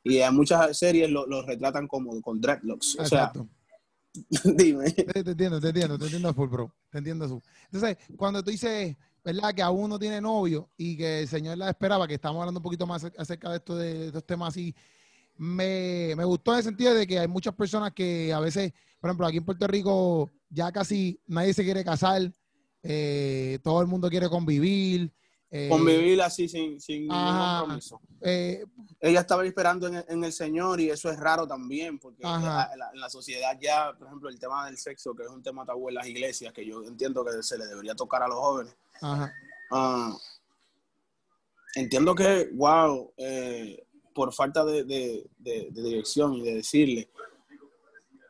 y, y en muchas series lo, lo retratan como con dreadlocks. O sea, Exacto. <laughs> dime. Te, entiendo, te entiendo, te entiendo full, bro. Te entiendo full. Entonces, cuando tú dices, ¿verdad? Que aún no tiene novio y que el Señor la esperaba, que estamos hablando un poquito más acerca de esto de, de estos temas así, me, me gustó en el sentido de que hay muchas personas que a veces, por ejemplo, aquí en Puerto Rico ya casi nadie se quiere casar, eh, todo el mundo quiere convivir. Eh, Convivir así sin, sin ningún Ajá. compromiso. eh, Ella estaba esperando en, el- en el Señor y eso es raro también, porque en la, en la sociedad ya, por ejemplo, el tema del sexo, que es un tema tabú en las iglesias, que yo entiendo que se le debería tocar a los jóvenes. ajá, Ah, entiendo que, wow, eh, por falta de, de- de- de dirección y de decirle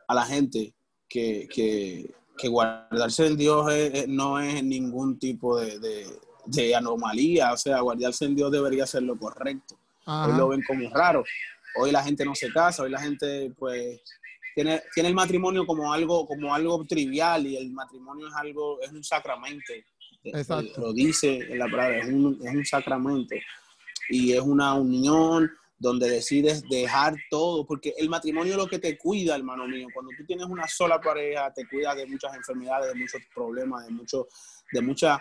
a la gente que, que- que guardarse en Dios es- no es ningún tipo de, de- anomalía, o sea, guardarse en Dios debería ser lo correcto. ajá. Hoy lo ven como raro. Hoy la gente no se casa, hoy la gente pues tiene, tiene el matrimonio como algo, como algo trivial y el matrimonio es algo, es un sacramento. Exacto. Lo dice en la palabra, es un, es un sacramento. Y es una unión donde decides dejar todo, porque el matrimonio es lo que te cuida, hermano mío. Cuando tú tienes una sola pareja, te cuida de muchas enfermedades, de muchos problemas, de, mucho, de muchas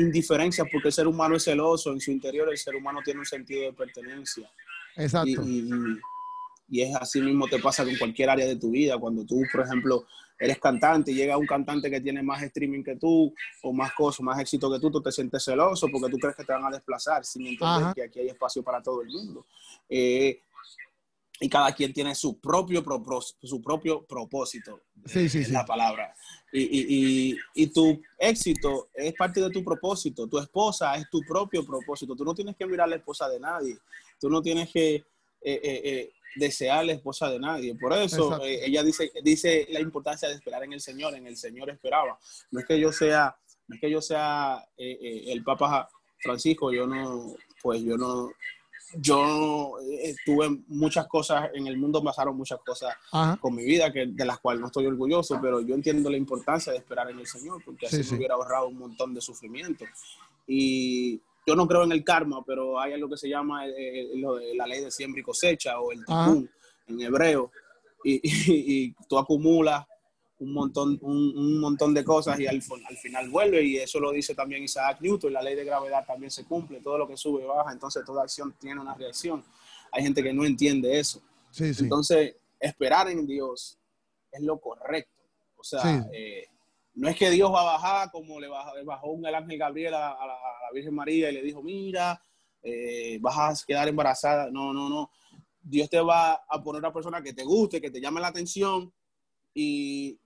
indiferencias, porque el ser humano es celoso, en su interior el ser humano tiene un sentido de pertenencia. Exacto. y- y- y es así mismo te pasa con cualquier área de tu vida. Cuando tú, por ejemplo, eres cantante y llega un cantante que tiene más streaming que tú o más cosas, más éxito que tú, tú te sientes celoso porque tú crees que te van a desplazar sin entender Ajá. que aquí hay espacio para todo el mundo. Eh, y cada quien tiene su propio, su propio propósito, Sí, sí, es sí. la palabra. Y, y, y, y tu éxito es parte de tu propósito. Tu esposa es tu propio propósito. Tú no tienes que mirar la esposa de nadie. Tú no tienes que eh, eh, eh, desear la esposa de nadie. Por eso ella dice, dice la importancia de esperar en el Señor. En el Señor esperaba. No es que yo sea, no es que yo sea el Papa Francisco. Yo no, pues yo no, yo eh, tuve muchas cosas en el mundo, pasaron muchas cosas Ajá. con mi vida, que, de las cuales no estoy orgulloso, pero yo entiendo la importancia de esperar en el Señor, porque así Sí, me hubiera ahorrado un montón de sufrimiento. Y yo no creo en el karma, pero hay algo que se llama eh, eh, lo de la ley de siembra y cosecha, o el tikkun en hebreo, y, <laughs> y- y tú acumulas un montón, un, un montón de cosas y al, al final vuelve, y eso lo dice también Isaac Newton, la ley de gravedad también se cumple, todo lo que sube baja, entonces toda acción tiene una reacción. Hay gente que no entiende eso. Sí, sí. Entonces, esperar en Dios es lo correcto. O sea, Sí. eh, no es que Dios va a bajar como le bajó, le bajó un el ángel Gabriel a, a la, a la Virgen María y le dijo, mira, eh, vas a quedar embarazada. No, no, no. Dios te va a poner una persona que te guste, que te llame la atención y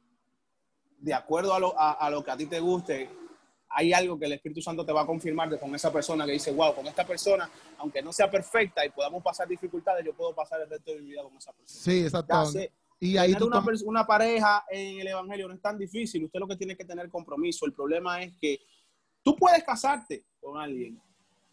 de acuerdo a lo, a, a lo que a ti te guste, hay algo que el Espíritu Santo te va a confirmar de con esa persona que dice, wow, con esta persona, aunque no sea perfecta y podamos pasar dificultades, yo puedo pasar el resto de mi vida con esa persona. Sí, exacto. Sé, Y ahí tener tú una, una pareja en el Evangelio no es tan difícil. Usted lo que tiene que tener compromiso. El problema es que tú puedes casarte con alguien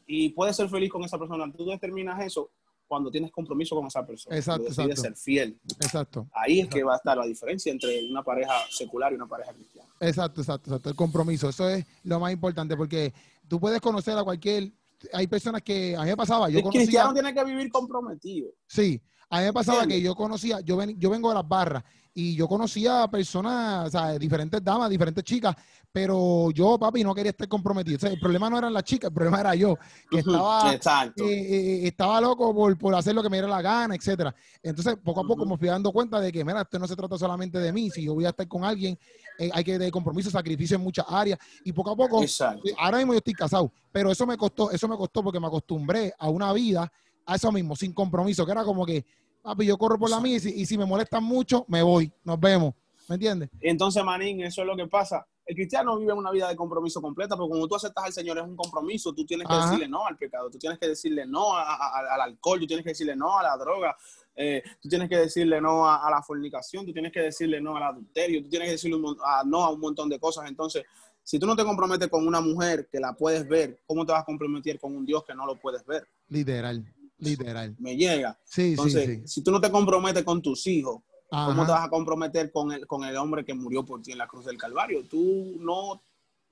y puedes ser feliz con esa persona. Tú determinas eso cuando tienes compromiso con esa persona. Exacto, decides exacto. ser fiel. Exacto. Ahí es que va a estar la diferencia entre una pareja secular y una pareja cristiana. Exacto, exacto, exacto. El compromiso, eso es lo más importante porque tú puedes conocer a cualquier. Hay personas que a mí me pasaba, yo el conocía. cristiano tiene que vivir comprometido. Sí, a mí me pasaba que yo conocía, yo, ven- yo vengo de las barras y yo conocía personas, o sea, diferentes damas, diferentes chicas, pero yo, papi, no quería estar comprometido. O sea, el problema no eran las chicas, el problema era yo, que estaba, Exacto. eh, eh, estaba loco por, por hacer lo que me diera la gana, etcétera. Entonces, poco a poco me fui dando cuenta de que, mira, esto no se trata solamente de mí, si yo voy a estar con alguien, eh, hay que tener compromiso, sacrificio en muchas áreas, y poco a poco, Exacto. eh, ahora mismo yo estoy casado, pero eso me costó, eso me costó porque me acostumbré a una vida, a eso mismo, sin compromiso, que era como que, papi, yo corro por la mía y si, y si me molestan mucho, me voy, nos vemos. ¿Me entiendes? Entonces, Manín, eso es lo que pasa. El cristiano vive una vida de compromiso completa, porque cuando tú aceptas al Señor es un compromiso. Tú tienes que Ajá. decirle no al pecado, tú tienes que decirle no a- a- al alcohol, tú tienes que decirle no a la droga, eh, tú tienes que decirle no a, a la fornicación, tú tienes que decirle no al adulterio, tú tienes que decirle un no a un montón de cosas. Entonces, si tú no te comprometes con una mujer que la puedes ver, ¿cómo te vas a comprometer con un Dios que no lo puedes ver? Literal, literal. Me llega. Sí, Entonces, sí, sí. si tú no te comprometes con tus hijos, ¿Cómo te vas a comprometer con el, con el hombre que murió por ti en la cruz del Calvario? Tú no,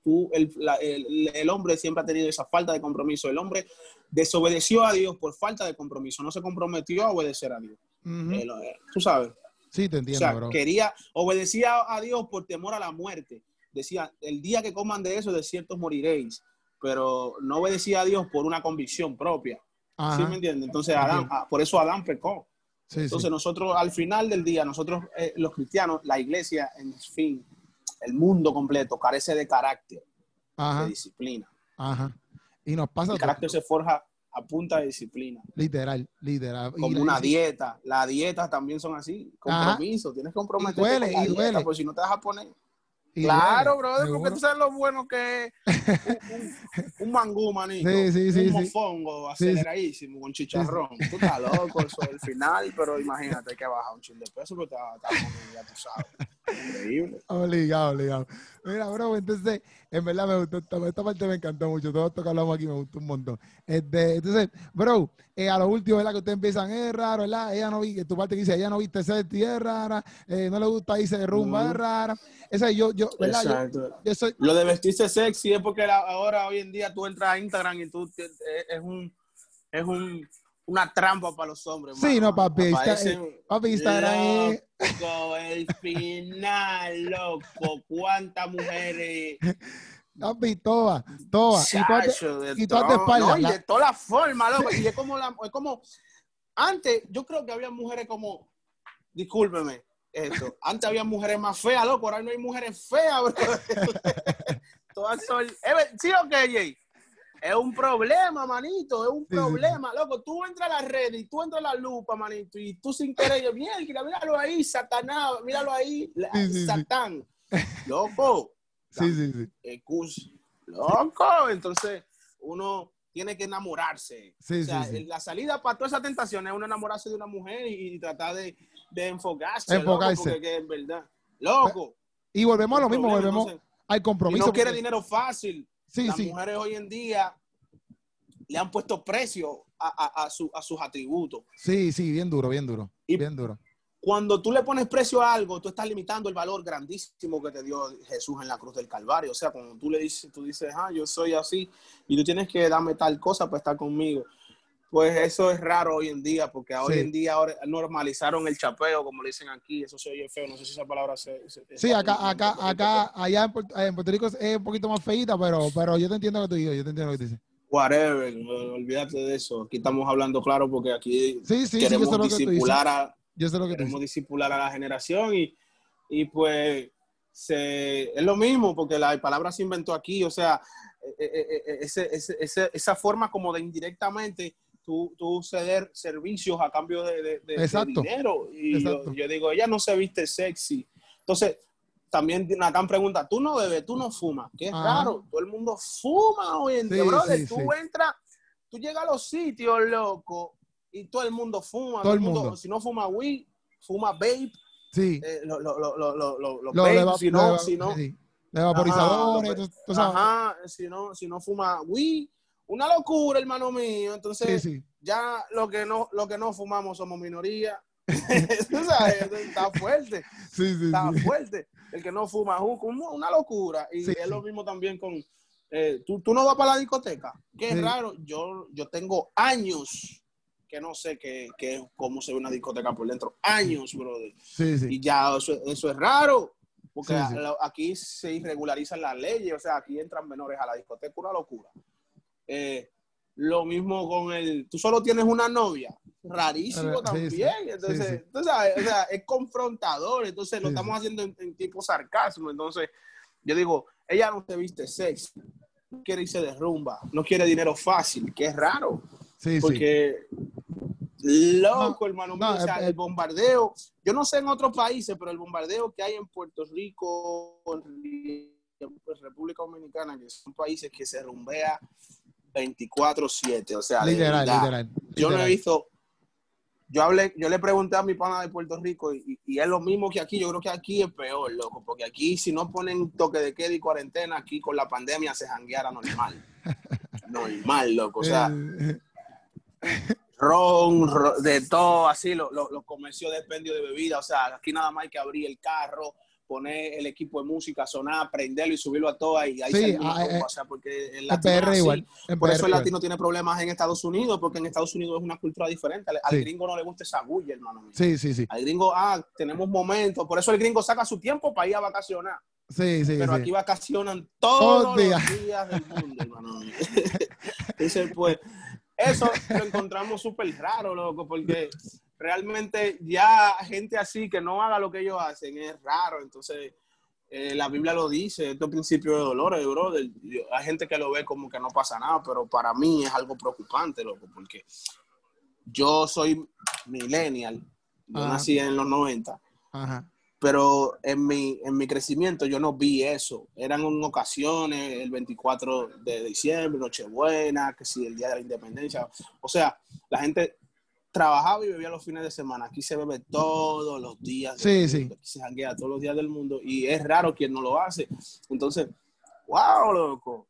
tú, el, la- el- el hombre siempre ha tenido esa falta de compromiso. El hombre desobedeció a Dios por falta de compromiso, no se comprometió a obedecer a Dios. Ujú. El- eh, tú sabes, Sí, te o entiendo, sea, bro. quería, obedecía a Dios por temor a la muerte. Decía, el día que coman de eso, de cierto moriréis. Pero no obedecía a Dios por una convicción propia. ¿Sí Ajá. me entiendes? Entonces, Adán, ah, por eso Adán pecó. Sí, Entonces sí. nosotros al final del día, nosotros eh, los cristianos, la iglesia, en fin, el mundo completo carece de carácter, de Ajá, disciplina. ajá. Y nos pasa El carácter se forja a punta de disciplina, literal, literal. Como una dieta. Las dietas también son así, compromiso. Tienes que comprometerte Y duele, con la y duele. dieta, pues si no te vas a poner. Y claro, duele, brother, porque tú sabes lo bueno que es <laughs> un, un- un mangú, manito. Sí, sí, sí, un mofongo aceleradísimo con chicharrón. Tú estás <laughs> loco, eso es el final, pero imagínate que bajar un chin de peso porque está, está ya tú sabes. Increíble. Obligado, obligado. Mira, bro, entonces, en verdad me gustó, esta, parte me encantó mucho, todo esto que hablamos aquí me gustó un montón. Este, entonces, bro, eh, a lo último, ¿verdad? Que ustedes empiezan, es raro, ¿verdad? Ella no vi, tu parte que dice, ella no viste sexy, es rara, eh, no le gusta irse de rumba, es rara. Esa yo, yo, ¿verdad? Yo, Exacto. yo soy, Lo de vestirse sexy es porque la- ahora, hoy en día, tú entras a Instagram y tú te- eh, es un es un, una trampa para los hombres. Sí, mano. no, papi, Aparecen eh, papi, Instagram Loco, el final, loco. ¿Cuántas mujeres? <laughs> papi, toda, toda. Chacho, de y todo, espalda, no, y de todas las formas, loco. Y es como, la, es como, antes, yo creo que había mujeres como, discúlpeme, esto, antes había mujeres más feas, loco, ahora no hay mujeres feas, bro. <laughs> Todas son, ¿sí o qué, Jay? Es un problema, manito, es un Sí, sí, problema, loco. Tú entras a la red y tú entras a la lupa, manito, y tú sin querer, mierda, míralo ahí, Satanás, míralo ahí, la- Sí. Satán. Loco, <laughs> Sí, sí, sí. Loco. Entonces, uno tiene que enamorarse. Sí, o sea, la salida para todas esas tentaciones es uno enamorarse de una mujer y, y tratar de, de enfocarse. Enfocarse. Loco, porque que es verdad. Loco. Y volvemos a lo mismo, volvemos entonces, al compromiso. no quiere porque- dinero fácil. Sí, Las sí. mujeres hoy en día le han puesto precio a, a- a su- a sus atributos. Sí, sí, bien duro, bien duro. Y- bien duro. Cuando tú le pones precio a algo, tú estás limitando el valor grandísimo que te dio Jesús en la cruz del Calvario. O sea, cuando tú le dices, tú dices, ah, yo soy así, y tú tienes que darme tal cosa para estar conmigo. Pues eso es raro hoy en día, porque hoy Sí. en día ahora normalizaron el chapeo, como le dicen aquí. Eso se oye feo, no sé si esa palabra se. se- Sí, acá, acá, acá, allá en Puerto, en Puerto Rico es un poquito más feita, pero, pero yo te entiendo lo que tú dices, yo te entiendo lo que dices. Whatever, olvídate de eso. Aquí estamos hablando claro porque aquí Sí, sí, yo queremos sé lo que disipular a, Yo sé lo que queremos disipular a la generación y, y pues se, es lo mismo porque la palabra se inventó aquí, o sea, eh, eh, eh, ese- ese- ese- esa forma como de indirectamente tú, tú ceder servicios a cambio de, de- de- de Exacto. dinero. Y yo, Exacto. yo digo, ella no se viste sexy. Entonces, también Natán pregunta, tú no bebes, tú no fumas, Ajá. raro, todo el mundo fuma hoy en día, Sí, brother, sí, tú sí. entras, tú llegas a los sitios, loco, y todo el mundo fuma, Todo el mundo. si no fuma weed, fuma vape, Sí. eh, lo, lo, lo, lo, leva- si no, si no, vaporizadores, Ajá, tú- tú sabes. ajá, si no, si no fuma weed, una locura, hermano mío, entonces Sí, sí. ya lo que no, lo que no fumamos somos minoría, <laughs> Tú sabes, está fuerte, Sí, sí, está fuerte, el que no fuma una locura, y es lo mismo también con, eh, ¿tú, tú no vas para la discoteca, qué raro, yo, yo tengo años que no sé qué, qué- cómo se ve una discoteca por dentro, años, brother, y ya eso, eso es raro, porque Sí, sí. aquí se irregularizan las leyes, o sea, aquí entran menores a la discoteca, una locura. Eh, lo mismo con el, tú solo tienes una novia, rarísimo Sí, también, sí, entonces, sí, sí. tú sabes, o sea, es confrontador, entonces lo Sí, estamos haciendo en, en tipo sarcasmo, entonces yo digo, ella no se viste sexy, no quiere irse de rumba, no quiere dinero fácil, que es raro, Sí, sí. porque loco, No, hermano. no, mío, o sea, el bombardeo, yo no sé en otros países, pero el bombardeo que hay en Puerto Rico, en República Dominicana, que son países que se rumbea 24/7, o sea, de literal. Yo no he visto. Yo hablé, yo le pregunté a mi pana de Puerto Rico y, y es lo mismo que aquí. Yo creo que aquí es peor, loco, porque aquí si no ponen toque de queda y cuarentena, aquí con la pandemia se jangueara normal. <laughs> normal, loco. O sea, Eh, ron, ro- de todo, así, lo- lo- los comercios de expendio de bebida. O sea, aquí nada más hay que abrir el carro, poner el equipo de música, sonar, prenderlo y subirlo a todo y ahí Sí, se ah, eh, o sea, porque el latino PR así. igual. Por eso el igual. latino tiene problemas en Estados Unidos, porque en Estados Unidos es una cultura diferente. Al, gringo no le gusta esa bulla, hermano mío. Sí, sí, sí. Al gringo, ah, tenemos momentos. Por eso el gringo saca su tiempo para ir a vacacionar. Sí, sí, Pero sí. aquí vacacionan todos Todos los días. del mundo, hermano. <laughs> Entonces, pues, eso lo encontramos súper raro, loco, porque <laughs> realmente ya gente así que no haga lo que ellos hacen es raro. Entonces, eh, la Biblia lo dice, estos principios de dolores, brother. Yo- Hay gente que lo ve como que no pasa nada, pero para mí es algo preocupante, loco, porque yo soy millennial, yo Ajá. nací en los 90 Ajá. Pero en mi, en mi crecimiento yo no vi eso. Eran en ocasiones, el 24 de diciembre, Nochebuena, que si el Día de la Independencia. O sea, la gente trabajaba y bebía los fines de semana. Aquí se bebe todos los días. Sí, mundo. sí. Aquí se janguea todos los días del mundo y es raro quien no lo hace. Entonces, wow, loco.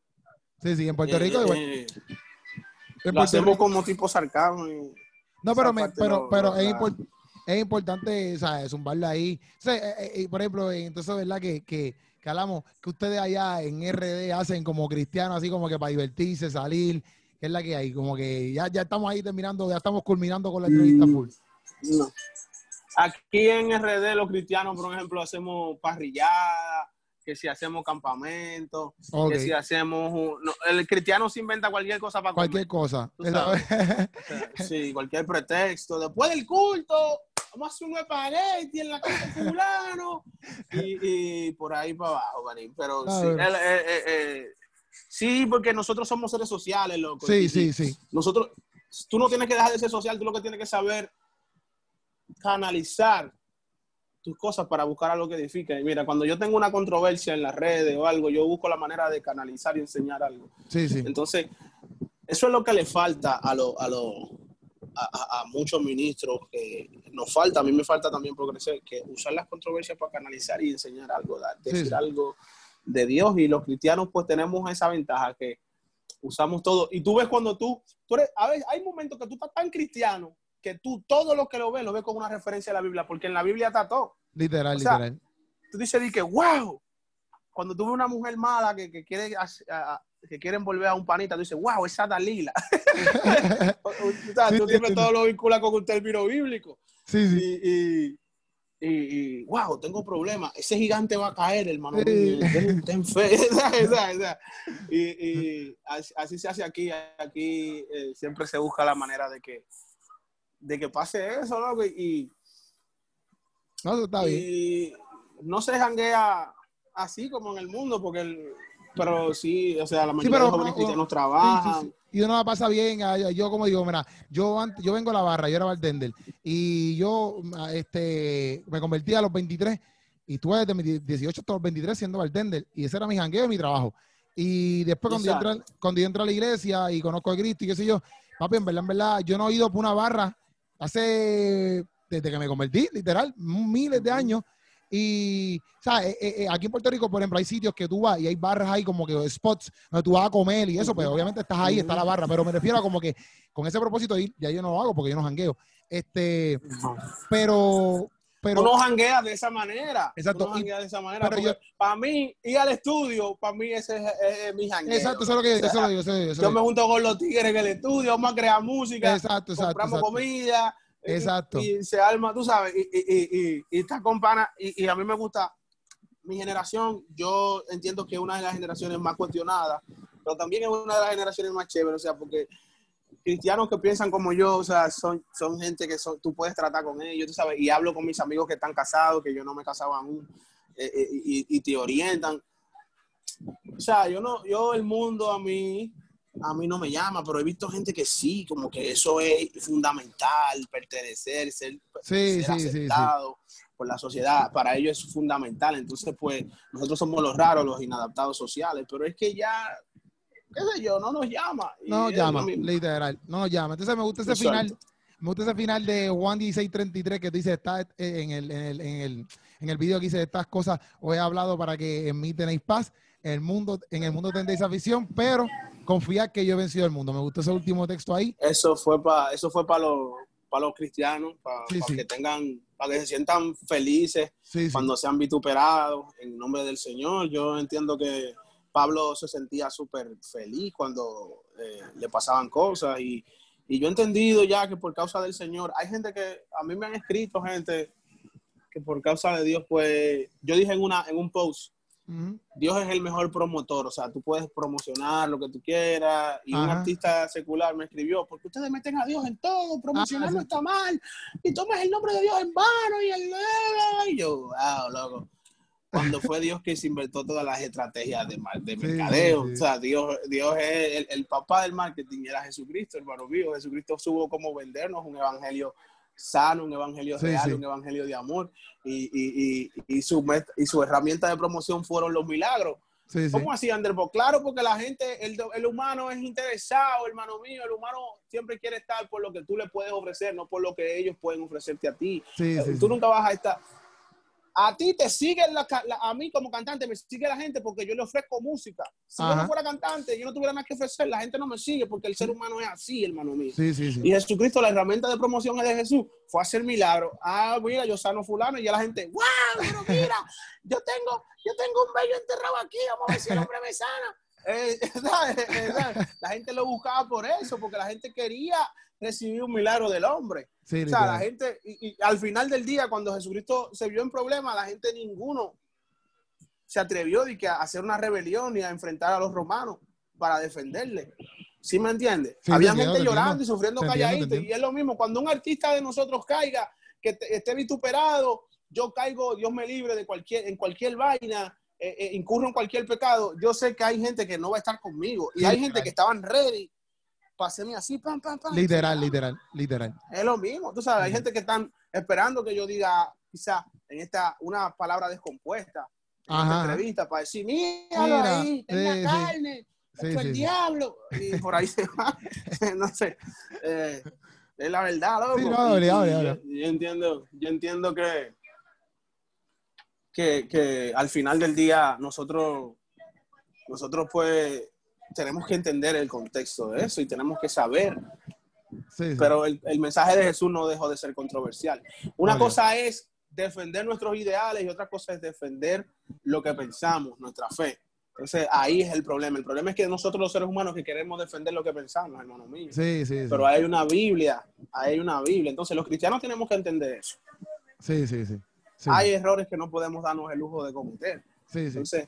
Sí, sí, en Puerto Eh, Rico igual. eh, En lo Puerto hacemos Rico- como tipo sarcasmo. y- No, pero, me, pero, no- pero no es, la- impor- es importante, ¿sabes? Zumbarla ahí. O sea, eh, eh, por ejemplo, entonces, ¿verdad? Que, que, que hablamos, que ustedes allá en RD hacen como cristianos, así como que para divertirse, salir, que es la que hay. Como que ya, ya estamos ahí terminando, ya estamos culminando con la entrevista Mm. full. No. Aquí en RD los cristianos, por ejemplo, hacemos parrillada, que si hacemos campamento, que si hacemos... un- no, el cristiano se inventa cualquier cosa para Cualquier cosa. Sí, cualquier pretexto. Después del culto, vamos a hacer un espagueti en la casa de fulano y, y por ahí para abajo, manín. Pero sí, eh, eh, eh, sí, porque nosotros somos seres sociales, loco. sí, Y- sí, sí. nosotros, tú no tienes que dejar de ser social, tú lo que tienes que saber canalizar tus cosas para buscar algo que edifique. Y mira, cuando yo tengo una controversia en las redes o algo, yo busco la manera de canalizar y enseñar algo. Sí, sí. Entonces, eso es lo que le falta a, lo, a, lo- a, a- muchos ministros. que nos falta, a mí me falta también progresar, que usar las controversias para canalizar y enseñar algo, decir sí. algo de Dios. Y los cristianos pues tenemos esa ventaja que usamos todo. Y tú ves cuando tú, tú eres, a veces hay momentos que tú estás tan cristiano que tú todo lo que lo ves lo ves con una referencia a la Biblia, porque en la Biblia está todo. Literal, O sea, literal. Tú dices, di que, wow, cuando tú ves una mujer mala que, que quiere que quiere envolver a un panita, tú dices, wow, esa Dalila. <laughs> O- o- o sea, Sí, tú siempre sí. todo lo vinculas con un término bíblico. Sí, sí. Y, y, y- y, wow, tengo problemas. Ese gigante va a caer, hermano. Ten, ten fe. Y, y así, así se hace aquí. Aquí eh, siempre se busca la manera de que, de que pase eso, ¿no? Y, No, eso está bien. y no se janguea así como en el mundo, porque el, pero sí, o sea, la mayoría pero de los jóvenes cristianos trabajan. Sí, sí. Y uno la pasa bien. ah, Yo, como digo, mira, yo antes, yo vengo a la barra, yo era bartender. Y yo ah, este, me convertí a los 23 y estuve desde mis 18 hasta los 23 siendo bartender. Y ese era mi jangueo y mi trabajo. Y después cuando yo, entré, cuando yo entré a la iglesia y conozco a Cristo y qué sé yo, papi, en verdad, en verdad, yo no he ido por una barra hace, desde que me convertí, literal, miles de años. Y, ¿sabes? Eh, eh, aquí en Puerto Rico, por ejemplo, hay sitios que tú vas y hay barras ahí como que spots donde tú vas a comer y eso, pues obviamente estás ahí, está la barra, pero me refiero a como que con ese propósito de ir, ya yo no lo hago porque yo no jangueo. Este, pero, pero, uno janguea de esa manera. Exacto. Uno janguea de esa manera. pero porque para mí, ir al estudio, para mí ese es, es- es mi jangueo. exacto, eso es lo que eso es lo que yo sé. eso Yo me junto con los tigres en el estudio, vamos a crear música, Exacto, exacto, compramos exacto. comida. eh, Exacto. Y, se arma, tú sabes, y, y, y, y, y está con pana, y, y a mí me gusta mi generación, yo entiendo que es una de las generaciones más cuestionadas, pero también es una de las generaciones más chéveres, o sea, porque cristianos que piensan como yo, o sea, son, son gente que son, tú puedes tratar con ellos, tú sabes, y hablo con mis amigos que están casados, que yo no me casaba aún, eh, eh, y, y te orientan. O sea, yo no, yo el mundo a mí, a mí no me llama, pero he visto gente que sí, como que eso es fundamental, pertenecer, ser, Sí, ser sí, sí, aceptado por la sociedad, para ellos es fundamental. Entonces, pues, nosotros somos los raros, los inadaptados sociales, pero es que ya, qué sé yo, no nos llama. Y No nos llama, literal. No nos llama. Entonces me gusta ese Exacto. final. Me gusta ese final de Juan 1633 que dice, está eh, en el, en el, en el, en el video que dice estas cosas, os he hablado para que en mí tenéis paz, en el mundo, en el mundo tendréis aflicción, pero confiad que yo he vencido el mundo. Me gustó ese último texto ahí. Eso fue para eso fue para los para los cristianos, para, Sí, sí. que tengan, para que se sientan felices sí. cuando sean vituperados en nombre del Señor. Yo entiendo que Pablo se sentía súper feliz cuando eh, le pasaban cosas y, y yo he entendido ya que por causa del Señor, hay gente que a mí me han escrito gente que por causa de Dios, pues yo dije en, una, en un post. Dios es el mejor promotor, o sea, tú puedes promocionar lo que tú quieras. Y un artista secular me escribió, porque ustedes meten a Dios en todo, promocionar Ah, no está mal, y tomas el nombre de Dios en vano y el... Y yo, wow, loco. Cuando <laughs> fue Dios que se inventó todas las estrategias de, de mercadeo. sí, sí. O sea, Dios, Dios es el, el papá del marketing, era Jesucristo, hermano mío. Jesucristo supo cómo vendernos un evangelio sano, un evangelio Sí, real, un evangelio de amor. Y, y, y, y, su, y su herramienta de promoción fueron los milagros. ¿Cómo así, Anderbo? Claro, porque la gente, el, el humano es interesado, hermano mío. El humano siempre quiere estar por lo que tú le puedes ofrecer, no por lo que ellos pueden ofrecerte a ti. Sí, tú nunca vas a estar. A ti te siguen, la, la- a mí como cantante me sigue la gente porque yo le ofrezco música. Si yo no fuera cantante, yo no tuviera nada que ofrecer, la gente no me sigue porque el ser humano es así, hermano mío. Sí, sí, sí. Y Jesucristo, la herramienta de promoción de Jesús fue hacer milagros. Ah, mira, yo sano fulano y ya la gente, wow, pero mira, yo tengo, yo tengo un bello enterrado aquí, vamos a ver si el hombre me sana. <laughs> Eh, <laughs> ¿sabes? Eh, ¿sabes? La gente lo buscaba por eso, porque la gente quería recibir un milagro del hombre. Sí, O sea, la gente, y, y al final del día, cuando Jesucristo se vio en problemas, la gente ninguno se atrevió de que a hacer una rebelión y a enfrentar a los romanos para defenderle. ¿Sí me entiendes? Sí, Había entiendo, gente te llorando y sufriendo calladito. Y es lo mismo, cuando un artista de nosotros caiga, que te- esté vituperado, yo caigo, Dios me libre de cualquier, en cualquier vaina, eh, eh, incurro en cualquier pecado, yo sé que hay gente que no va a estar conmigo. Y hay gente que estaban ready hacerme así, pam, pam, pam. Literal, literal, literal. Es lo mismo, tú sabes, hay gente que están esperando que yo diga quizá en esta una palabra descompuesta en Ajá, esta entrevista para decir, míralo Mira, ahí, en la sí, carne, Sí, sí, el diablo, y <laughs> por ahí se va, <laughs> no sé, eh, es la verdad, loco. Sí, no, yo, yo entiendo, yo entiendo que, que, que al final del día nosotros, nosotros pues tenemos que entender el contexto de eso y tenemos que saber Sí, sí. pero el, el mensaje de Jesús no dejó de ser controversial. Una Obvio. cosa es defender nuestros ideales y otra cosa es defender lo que pensamos, nuestra fe. Entonces ahí es el problema. El problema es que nosotros los seres humanos que queremos defender lo que pensamos, hermano mío. Sí, sí, sí. Pero hay una Biblia, hay una Biblia. Entonces los cristianos tenemos que entender eso. Sí, sí, sí. Sí, Hay errores que no podemos darnos el lujo de cometer. sí, sí. Entonces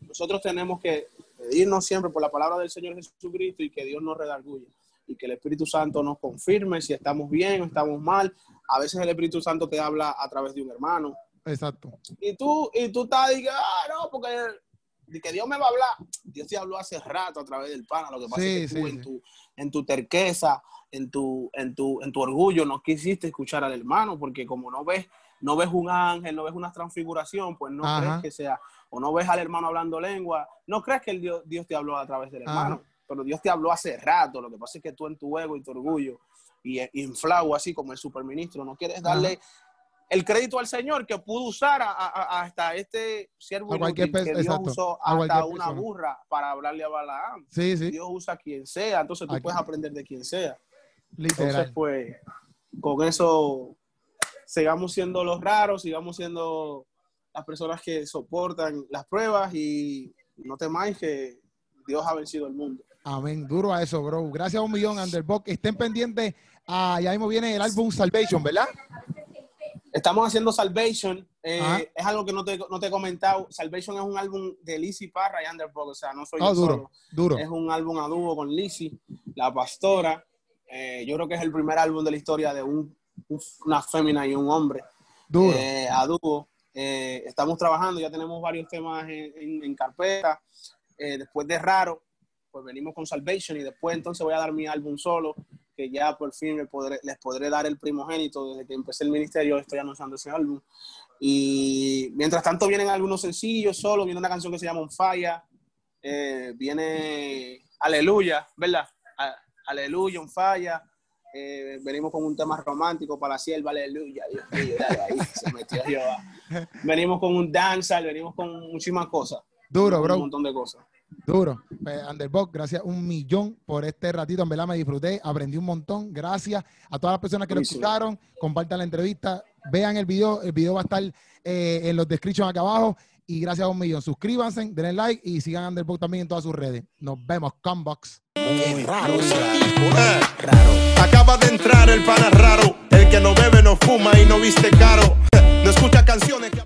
nosotros tenemos que pedirnos siempre por la palabra del Señor Jesucristo y que Dios nos redarguya y que el Espíritu Santo nos confirme si estamos bien o estamos mal. A veces el Espíritu Santo te habla a través de un hermano Exacto. y tú, y tú estás diciendo, ah, no, porque de que Dios me va a hablar. Dios te habló hace rato a través del pana. Lo que pasa Sí, es que tú sí, en, sí. tu, en tu terqueza, en tu, en, tu, en tu orgullo, no quisiste escuchar al hermano, porque como no ves, no ves un ángel, no ves una transfiguración, pues no Ajá. crees que sea, o no ves al hermano hablando lengua, no crees que el Dios, Dios te habló a través del Ajá. hermano, pero Dios te habló hace rato. Lo que pasa es que tú en tu ego y tu orgullo y eh, inflado así como el superministro, no quieres darle el crédito al Señor que pudo usar a, a- a- hasta este siervo que Dios exacto, usó hasta una persona. burra para hablarle a Balaam. Sí, sí. Dios usa a quien sea, entonces tú Aquí. puedes aprender de quien sea. Entonces, Literal. pues, con eso sigamos siendo los raros, sigamos siendo las personas que soportan las pruebas y no temáis que Dios ha vencido el mundo. Amén. Duro a eso, bro. Gracias a un millón, Underbox. Estén pendientes. Ah, ya mismo viene el álbum Salvation, ¿verdad? Estamos haciendo Salvation, eh, es algo que no te, no te he comentado. Salvation es un álbum de Lizzy Parra y Underdog, o sea, no soy Oh, yo duro, solo. duro. Es un álbum a dúo con Lizzy, la pastora. Eh, yo creo que es el primer álbum de la historia de un- una fémina y un hombre Duro. eh, a dúo. Eh, estamos trabajando, ya tenemos varios temas en, en- en carpeta. Eh, después de Raro, pues venimos con Salvation y después entonces voy a dar mi álbum solo, que ya por fin les podré, les podré dar el primogénito. Desde que empecé el ministerio estoy anunciando ese álbum. Y mientras tanto vienen algunos sencillos solo, viene una canción que se llama Un Falla, eh, viene Aleluya, ¿verdad? A- Aleluya, Un Falla. Eh, venimos con un tema romántico para la sierva, aleluya, Dios mío, ahí, <laughs> se metió Jehová. Venimos con un danza, venimos con muchísimas cosas. Duro, Un bro. montón de cosas. Duro. Pues, Underbox, gracias un millón por este ratito. En verdad me disfruté, aprendí un montón. Gracias a todas las personas que lo escucharon. Compartan la entrevista, vean el video. El video va a estar eh, en los descriptions acá abajo. Y gracias a un millón. Suscríbanse, denle like y sigan Underbox también en todas sus redes. Nos vemos, Combox. Muy eh. raro. Acaba de entrar el pana raro. El que no bebe, no fuma y no viste caro. <laughs> No escucha canciones que...